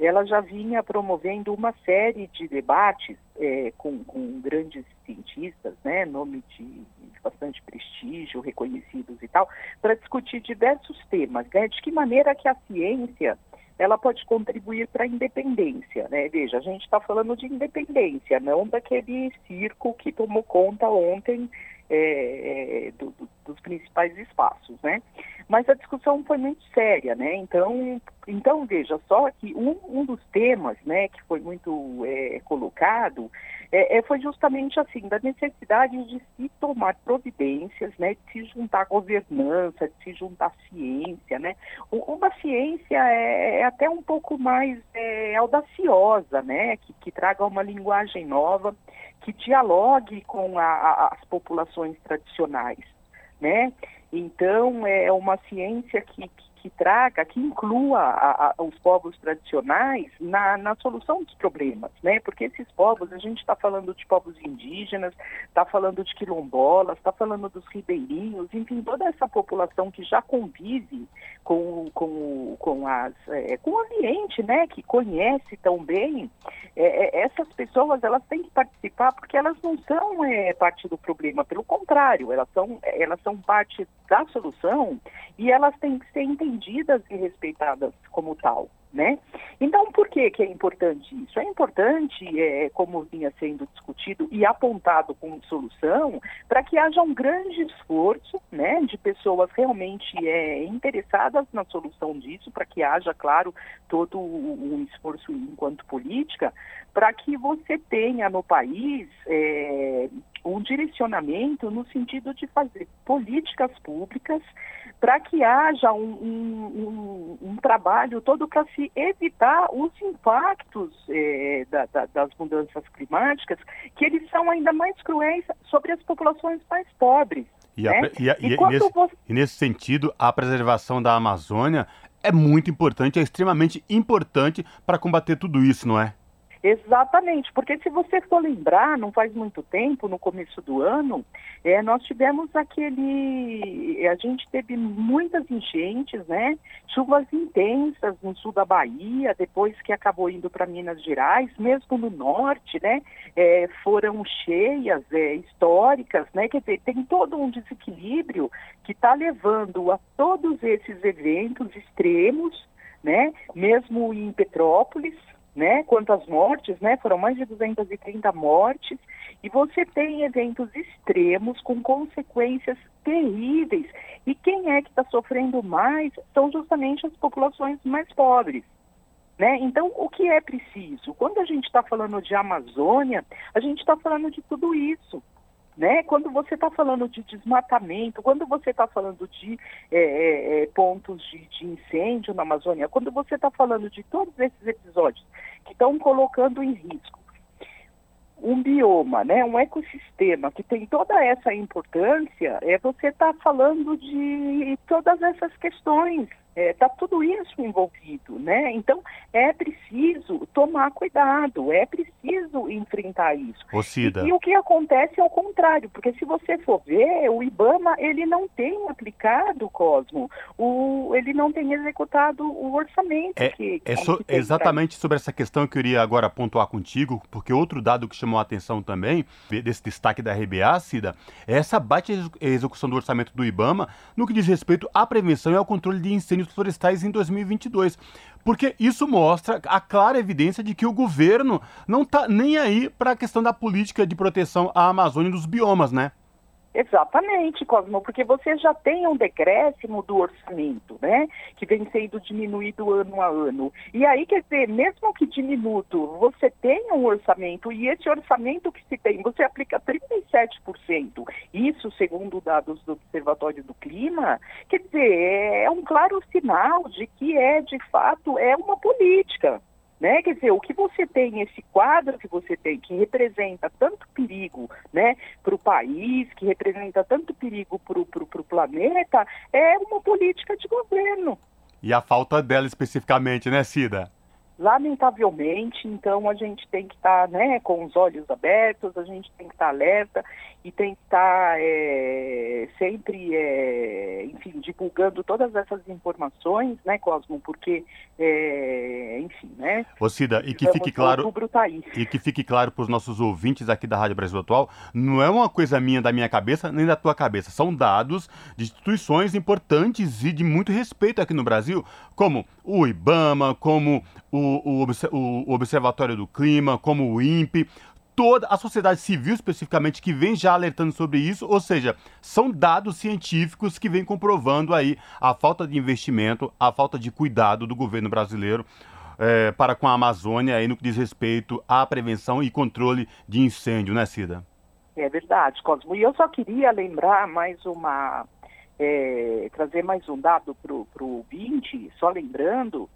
ela já vinha promovendo uma série de debates é, com, com, grandes cientistas, né, nome de, de, bastante prestígio, reconhecidos e tal, para discutir diversos temas, né, de que maneira que a ciência ela pode contribuir para a independência, né? Veja, a gente está falando de independência, não daquele circo que tomou conta ontem é, é, do, do, dos principais espaços, né? Mas a discussão foi muito séria, né? Então, então veja só que um, um dos temas, né, que foi muito é, colocado, é, é, foi justamente assim da necessidade de se tomar providências, né, de se juntar governança, de se juntar ciência, né? Uma ciência é, é até um pouco mais audaciosa, né, que, que traga uma linguagem nova que dialogue com a, a, as populações tradicionais, né? Então, é uma ciência que, que que traga, que inclua a, a, os povos tradicionais na, na solução dos problemas, né? Porque esses povos, a gente está falando de povos indígenas, está falando de quilombolas, está falando dos ribeirinhos, enfim, toda essa população que já convive com, com, com, as, é, com o ambiente, né? Que conhece tão bem, é, é, essas pessoas elas têm que participar porque elas não são é, parte do problema, pelo contrário, elas são, elas são parte da solução e elas têm que ser entendidas e respeitadas como tal. Né? Então, por que, que é importante isso? É importante, é, como vinha sendo discutido e apontado como solução, para que haja um grande esforço né, de pessoas realmente é, interessadas na solução disso, para que haja, claro, todo um esforço enquanto política, para que você tenha no país é, um direcionamento no sentido de fazer políticas públicas para que haja um, um, um, um trabalho todo para se evitar os impactos é, da, da, das mudanças climáticas, que eles são ainda mais cruéis sobre as populações mais pobres. E, né? a, e, a, e, e, nesse, você... e nesse sentido, a preservação da Amazônia é muito importante, é extremamente importante para combater tudo isso, não é? Exatamente, porque se você for lembrar, não faz muito tempo, no começo do ano, é, nós tivemos aquele. A gente teve muitas enchentes, né? Chuvas intensas no sul da Bahia, depois que acabou indo para Minas Gerais, mesmo no norte, né? É, foram cheias é, históricas, né? Quer dizer, tem todo um desequilíbrio que está levando a todos esses eventos extremos, né? Mesmo em Petrópolis, né? Quantas mortes, né? Foram mais de 230 mortes. E você tem eventos extremos com consequências terríveis. E quem é que está sofrendo mais são justamente as populações mais pobres. Né? Então, o que é preciso? Quando a gente está falando de Amazônia, a gente está falando de tudo isso. Né? Quando você está falando de desmatamento, quando você está falando de é, é, é, pontos de, de, incêndio na Amazônia, quando você está falando de todos esses episódios que estão colocando em risco um bioma, né, um ecossistema que tem toda essa importância, é você está falando de todas essas questões Está é, tá tudo isso envolvido, né? Então é preciso tomar cuidado, é preciso enfrentar isso. Ô, Cida. E, e, o que acontece é o contrário, porque se você for ver, o IBAMA ele não tem aplicado, Cosmo, o, ele não tem executado o orçamento. É, que, é so, que exatamente sobre essa questão que eu queria agora pontuar contigo, porque outro dado que chamou a atenção também, desse destaque da RBA, Cida, é essa baixa execução do orçamento do IBAMA no que diz respeito à prevenção e ao controle de incêndios incêndios florestais em 2022. Porque isso mostra a clara evidência de que o governo não está nem aí para a questão da política de proteção à Amazônia e dos biomas, né? Exatamente, Cosmo, porque você já tem um decréscimo do orçamento, né? Que vem sendo diminuído ano a ano. E aí, quer dizer, mesmo que diminuto, você tem um orçamento, e esse orçamento que se tem, você aplica 37%. Isso, segundo dados do Observatório do Clima, quer dizer, é um claro sinal de que é, de fato, é uma política. Né? Quer dizer, o que você tem, esse quadro que você tem, que representa tanto perigo né, para o país, que representa tanto perigo para o planeta, é uma política de governo. E a falta dela especificamente, né, Cida? Lamentavelmente, então a gente tem que estar tá, né, com os olhos abertos, a gente tem que estar tá alerta e tem que estar tá, é, sempre, é, enfim, divulgando todas essas informações, né, Cosmo, porque, é, enfim, né. Ô Cida, e que fique claro, tá e que fique claro para os nossos ouvintes aqui da Rádio Brasil Atual, não é uma coisa minha da minha cabeça nem da tua cabeça, são dados de instituições importantes e de muito respeito aqui no Brasil, como o IBAMA, como o, o, o Observatório do Clima, como o INPE, toda a sociedade civil especificamente que vem já alertando sobre isso, ou seja, são dados científicos que vêm comprovando aí a falta de investimento, a falta de cuidado do governo brasileiro é, para com a Amazônia aí no que diz respeito à prevenção e controle de incêndio, né, Cida? É verdade, Cosmo. E eu só queria lembrar mais uma, é, trazer mais um dado para o ouvinte, só lembrando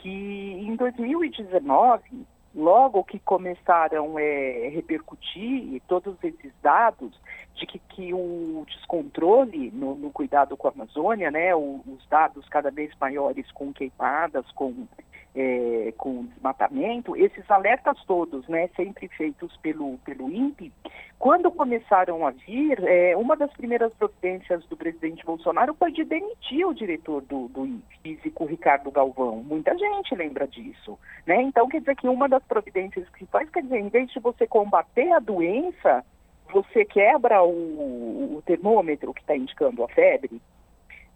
que em 2019, logo que começaram a é, repercutir todos esses dados de que, que o descontrole no, no, cuidado com a Amazônia, né, o, os dados cada vez maiores com queimadas, com é, com desmatamento, esses alertas todos, né, sempre feitos pelo, pelo INPE, quando começaram a vir, é, uma das primeiras providências do presidente Bolsonaro foi de demitir o diretor do, do INPE, físico Ricardo Galvão. Muita gente lembra disso, né? Então, quer dizer que uma das providências que faz, quer dizer, em vez de você combater a doença, você quebra o, o termômetro que está indicando a febre,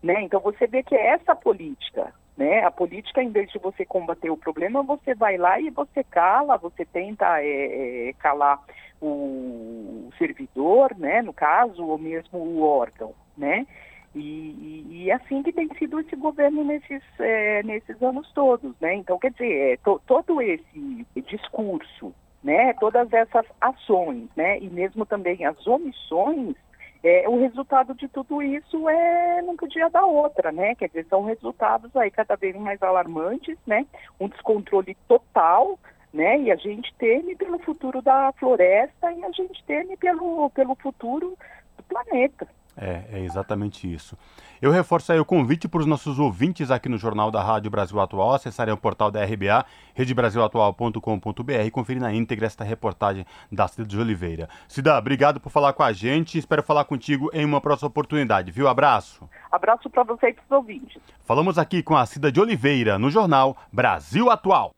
né? Então, você vê que é essa política, né? A política, em vez de você combater o problema, você vai lá e você cala, você tenta é, é, calar o servidor, né? No caso, ou mesmo o órgão, né? E, e, e é assim que tem sido esse governo nesses, é, nesses anos todos, né? Então, quer dizer, é, to, todo esse discurso, né? Todas essas ações, né? E mesmo também as omissões é, o resultado de tudo isso é não podia dar outra, né? Quer dizer, são resultados aí cada vez mais alarmantes, né? Um descontrole total, né? E a gente teme pelo futuro da floresta e a gente teme pelo, pelo futuro do planeta. É, é exatamente isso. Eu reforço aí o convite para os nossos ouvintes aqui no Jornal da Rádio Brasil Atual acessarem o portal da RBA, redebrasilatual.com.br e conferir na íntegra esta reportagem da Cida de Oliveira. Cida, obrigado por falar com a gente. Espero falar contigo em uma próxima oportunidade, viu? Abraço. Abraço para você e para os ouvintes. Falamos aqui com a Cida de Oliveira no Jornal Brasil Atual.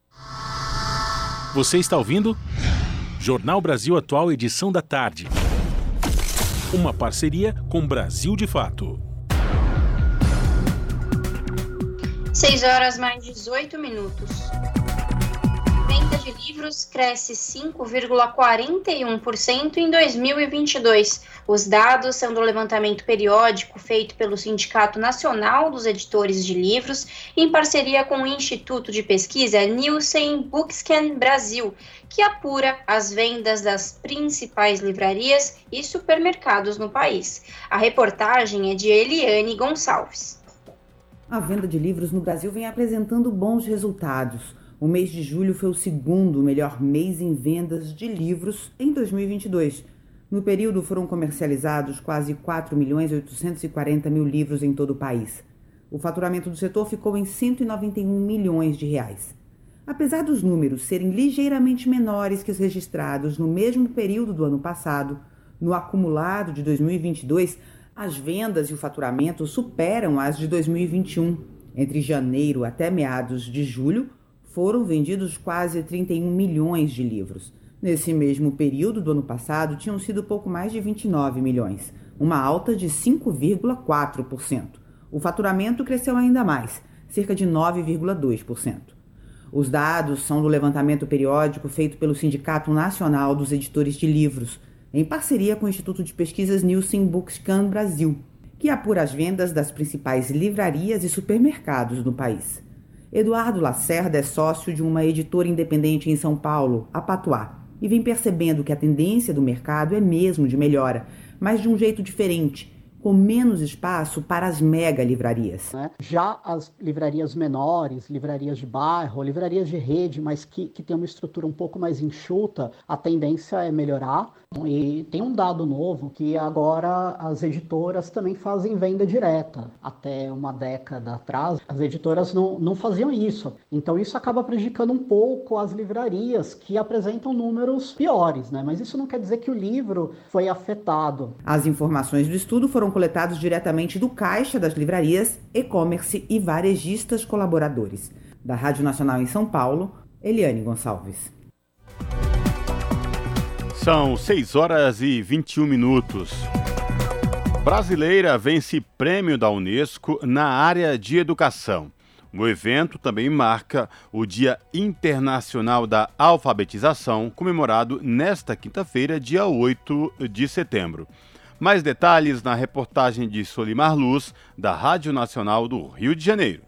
Você está ouvindo? Jornal Brasil Atual, edição da tarde. Uma parceria com Brasil de Fato. 6 horas mais 18 minutos. Venda de livros cresce 5,41% em 2022. Os dados são do levantamento periódico feito pelo Sindicato Nacional dos Editores de Livros, em parceria com o Instituto de Pesquisa Nielsen Bookscan Brasil, que apura as vendas das principais livrarias e supermercados no país. A reportagem é de Eliane Gonçalves. A venda de livros no Brasil vem apresentando bons resultados. O mês de julho foi o segundo melhor mês em vendas de livros em 2022. No período foram comercializados quase 4 milhões e 840 mil livros em todo o país. O faturamento do setor ficou em 191 milhões de reais. Apesar dos números serem ligeiramente menores que os registrados no mesmo período do ano passado, no acumulado de 2022, as vendas e o faturamento superam as de 2021. Entre janeiro até meados de julho, foram vendidos quase 31 milhões de livros. Nesse mesmo período do ano passado, tinham sido pouco mais de 29 milhões, uma alta de 5,4%. O faturamento cresceu ainda mais, cerca de 9,2%. Os dados são do levantamento periódico feito pelo Sindicato Nacional dos Editores de Livros, em parceria com o Instituto de Pesquisas Nielsen Bookscan Brasil, que apura as vendas das principais livrarias e supermercados no país. Eduardo Lacerda é sócio de uma editora independente em São Paulo, a Patuá, e vem percebendo que a tendência do mercado é mesmo de melhora, mas de um jeito diferente, com menos espaço para as mega livrarias. Né? Já as livrarias menores, livrarias de bairro, livrarias de rede, mas que, que tem uma estrutura um pouco mais enxuta, a tendência é melhorar. E tem um dado novo que agora as editoras também fazem venda direta. Até uma década atrás, as editoras não, não faziam isso. Então isso acaba prejudicando um pouco as livrarias que apresentam números piores, né? Mas isso não quer dizer que o livro foi afetado. As informações do estudo foram coletadas diretamente do caixa das livrarias, e-commerce e varejistas colaboradores. Da Rádio Nacional em São Paulo, Eliane Gonçalves. São 6 horas e 21 minutos. Brasileira vence prêmio da Unesco na área de educação. O evento também marca o Dia Internacional da Alfabetização, comemorado nesta quinta-feira, dia 8 de setembro. Mais detalhes na reportagem de Solimar Luz, da Rádio Nacional do Rio de Janeiro.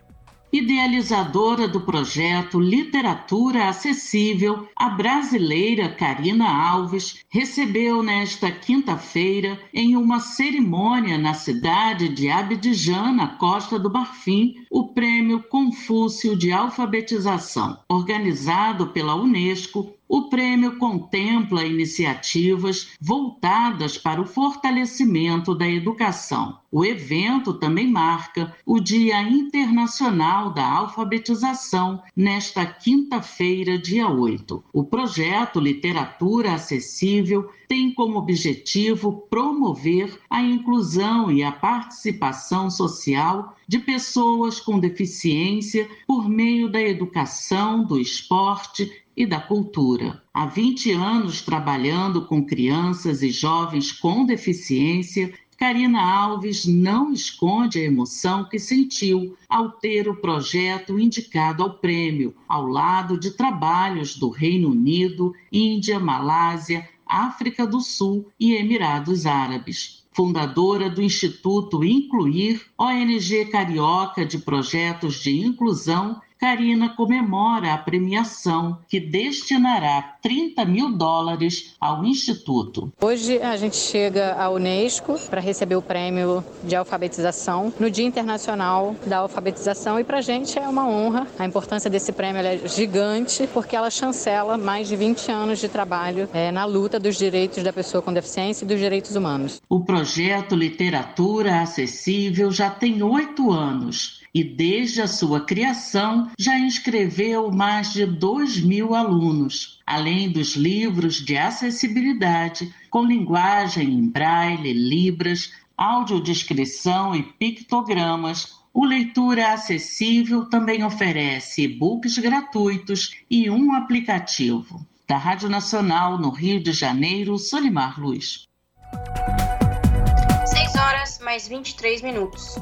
Idealizadora do projeto Literatura Acessível, a brasileira Karina Alves recebeu nesta quinta-feira, em uma cerimônia na cidade de Abidjan, na Costa do Marfim, o Prêmio Confúcio de Alfabetização, organizado pela Unesco o prêmio contempla iniciativas voltadas para o fortalecimento da educação. O evento também marca o Dia Internacional da Alfabetização, nesta quinta-feira, dia 8. O projeto Literatura Acessível tem como objetivo promover a inclusão e a participação social de pessoas com deficiência por meio da educação, do esporte e da cultura. Há 20 anos trabalhando com crianças e jovens com deficiência, Karina Alves não esconde a emoção que sentiu ao ter o projeto indicado ao prêmio, ao lado de trabalhos do Reino Unido, Índia, Malásia, África do Sul e Emirados Árabes fundadora do Instituto Incluir, ONG carioca de projetos de inclusão Karina comemora a premiação que destinará 30 mil dólares ao Instituto. Hoje a gente chega à Unesco para receber o prêmio de alfabetização no Dia Internacional da Alfabetização e para a gente é uma honra. A importância desse prêmio é gigante porque ela chancela mais de 20 anos de trabalho é, na luta dos direitos da pessoa com deficiência e dos direitos humanos. O projeto Literatura Acessível já tem oito anos e desde a sua criação já inscreveu mais de 2 mil alunos, além dos livros de acessibilidade com linguagem em braille, libras, audiodescrição e pictogramas. O Leitura Acessível também oferece e-books gratuitos e um aplicativo. Da Rádio Nacional, no Rio de Janeiro, Solimar Luz. 6 horas mais 23 minutos.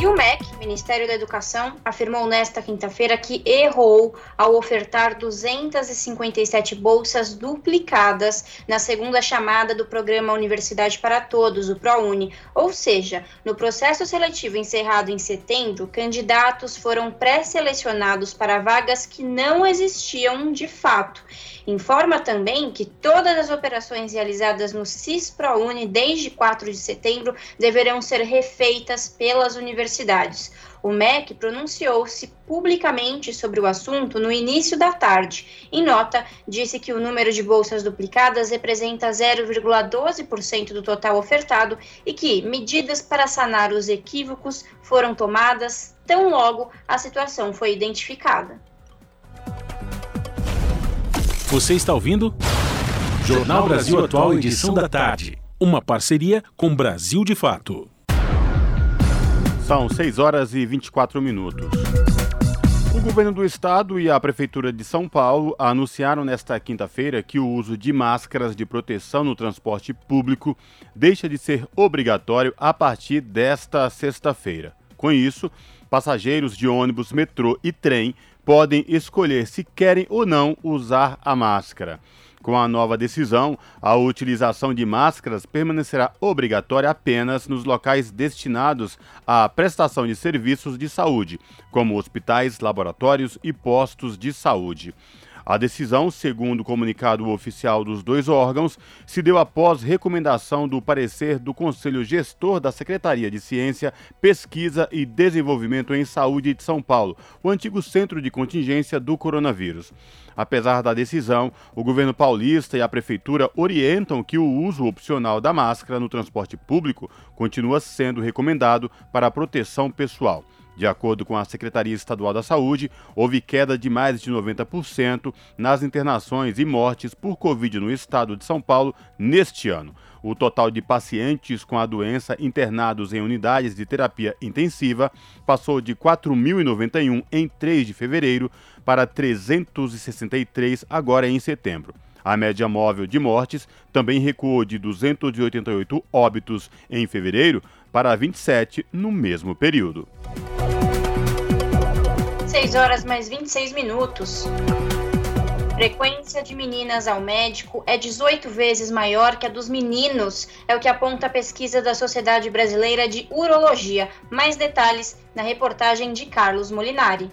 E o MEC, Ministério da Educação, afirmou nesta quinta-feira que errou ao ofertar 257 bolsas duplicadas na segunda chamada do programa Universidade para Todos, o ProUni. Ou seja, no processo seletivo encerrado em setembro, candidatos foram pré-selecionados para vagas que não existiam de fato. Informa também que todas as operações realizadas no CIS ProUni desde 4 de setembro deverão ser refeitas pelas universidades. O MEC pronunciou-se publicamente sobre o assunto no início da tarde. Em nota, disse que o número de bolsas duplicadas representa 0,12% do total ofertado e que medidas para sanar os equívocos foram tomadas tão logo a situação foi identificada. Você está ouvindo? Jornal Brasil Atual, edição da tarde. Uma parceria com Brasil de Fato. São 6 horas e 24 minutos. O governo do estado e a prefeitura de São Paulo anunciaram nesta quinta-feira que o uso de máscaras de proteção no transporte público deixa de ser obrigatório a partir desta sexta-feira. Com isso, passageiros de ônibus, metrô e trem podem escolher se querem ou não usar a máscara. Com a nova decisão, a utilização de máscaras permanecerá obrigatória apenas nos locais destinados à prestação de serviços de saúde, como hospitais, laboratórios e postos de saúde. A decisão, segundo o comunicado oficial dos dois órgãos, se deu após recomendação do parecer do Conselho Gestor da Secretaria de Ciência, Pesquisa e Desenvolvimento em Saúde de São Paulo, o antigo centro de contingência do coronavírus. Apesar da decisão, o governo paulista e a prefeitura orientam que o uso opcional da máscara no transporte público continua sendo recomendado para a proteção pessoal. De acordo com a Secretaria Estadual da Saúde, houve queda de mais de 90% nas internações e mortes por Covid no estado de São Paulo neste ano. O total de pacientes com a doença internados em unidades de terapia intensiva passou de 4.091 em 3 de fevereiro para 363 agora em setembro. A média móvel de mortes também recuou de 288 óbitos em fevereiro para 27 no mesmo período. 6 horas mais 26 minutos. Frequência de meninas ao médico é 18 vezes maior que a dos meninos, é o que aponta a pesquisa da Sociedade Brasileira de Urologia. Mais detalhes na reportagem de Carlos Molinari.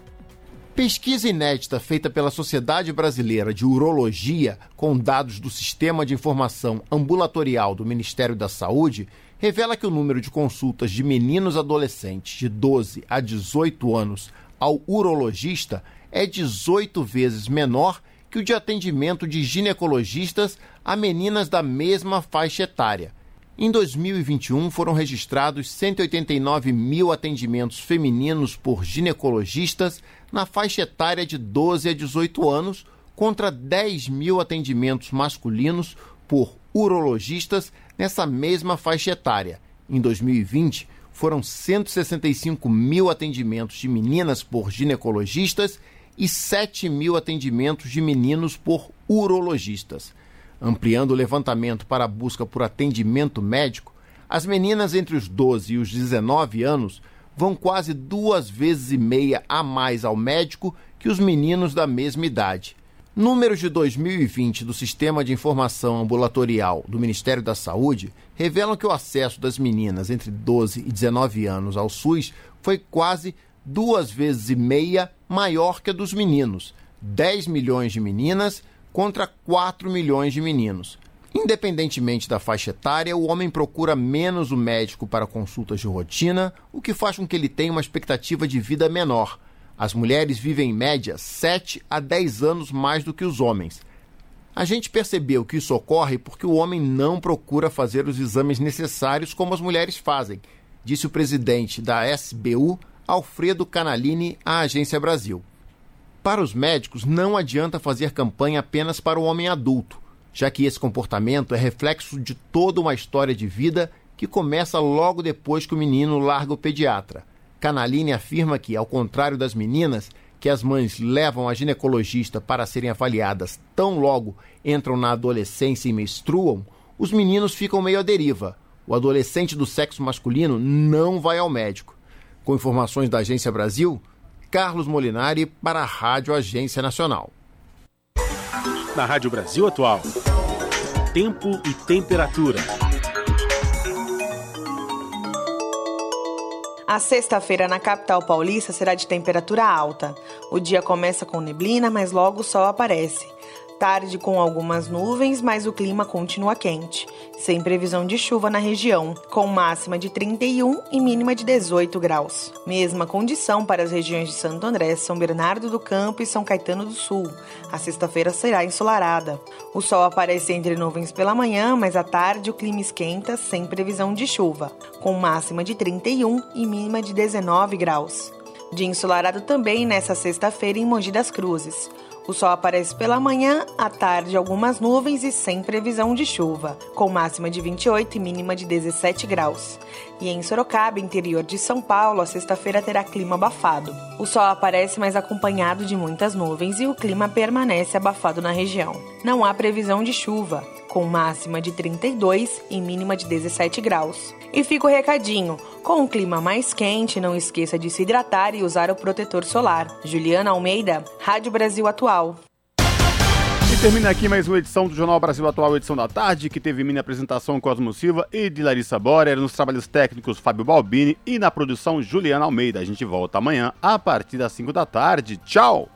Pesquisa inédita feita pela Sociedade Brasileira de Urologia, com dados do Sistema de Informação Ambulatorial do Ministério da Saúde, revela que o número de consultas de meninos adolescentes de 12 a 18 anos ao urologista é 18 vezes menor que o de atendimento de ginecologistas a meninas da mesma faixa etária. Em 2021, foram registrados 189 mil atendimentos femininos por ginecologistas na faixa etária de 12 a 18 anos, contra 10 mil atendimentos masculinos por urologistas nessa mesma faixa etária. Em 2020, foram 165 mil atendimentos de meninas por ginecologistas e 7 mil atendimentos de meninos por urologistas. Ampliando o levantamento para a busca por atendimento médico, as meninas entre os 12 e os 19 anos vão quase duas vezes e meia a mais ao médico que os meninos da mesma idade. Números de 2020 do Sistema de Informação Ambulatorial do Ministério da Saúde revelam que o acesso das meninas entre 12 e 19 anos ao SUS foi quase duas vezes e meia maior que a dos meninos. 10 milhões de meninas contra 4 milhões de meninos. Independentemente da faixa etária, o homem procura menos o médico para consultas de rotina, o que faz com que ele tenha uma expectativa de vida menor. As mulheres vivem em média 7 a 10 anos mais do que os homens. A gente percebeu que isso ocorre porque o homem não procura fazer os exames necessários como as mulheres fazem, disse o presidente da SBU, Alfredo Canalini, à Agência Brasil. Para os médicos, não adianta fazer campanha apenas para o homem adulto, já que esse comportamento é reflexo de toda uma história de vida que começa logo depois que o menino larga o pediatra. Canalini afirma que, ao contrário das meninas, que as mães levam a ginecologista para serem avaliadas tão logo entram na adolescência e menstruam, os meninos ficam meio à deriva. O adolescente do sexo masculino não vai ao médico. Com informações da Agência Brasil, Carlos Molinari para a Rádio Agência Nacional. Na Rádio Brasil Atual, tempo e temperatura. A sexta-feira na capital paulista será de temperatura alta. O dia começa com neblina, mas logo o sol aparece. Tarde com algumas nuvens, mas o clima continua quente, sem previsão de chuva na região, com máxima de 31 e mínima de 18 graus. Mesma condição para as regiões de Santo André, São Bernardo do Campo e São Caetano do Sul. A sexta-feira será ensolarada. O sol aparece entre nuvens pela manhã, mas à tarde o clima esquenta, sem previsão de chuva, com máxima de 31 e mínima de 19 graus. Dia ensolarado também nesta sexta-feira em Mogi das Cruzes. O sol aparece pela manhã, à tarde algumas nuvens e sem previsão de chuva, com máxima de 28 e mínima de 17 graus. E em Sorocaba, interior de São Paulo, a sexta-feira terá clima abafado. O sol aparece mais acompanhado de muitas nuvens e o clima permanece abafado na região. Não há previsão de chuva, com máxima de 32 e mínima de 17 graus. E fica o recadinho: com o clima mais quente, não esqueça de se hidratar e usar o protetor solar. Juliana Almeida, Rádio Brasil Atual. E termina aqui mais uma edição do Jornal Brasil Atual, edição da tarde, que teve minha apresentação Cosmo Silva e de Larissa Borer, nos trabalhos técnicos Fábio Balbini e na produção Juliana Almeida. A gente volta amanhã a partir das 5 da tarde. Tchau!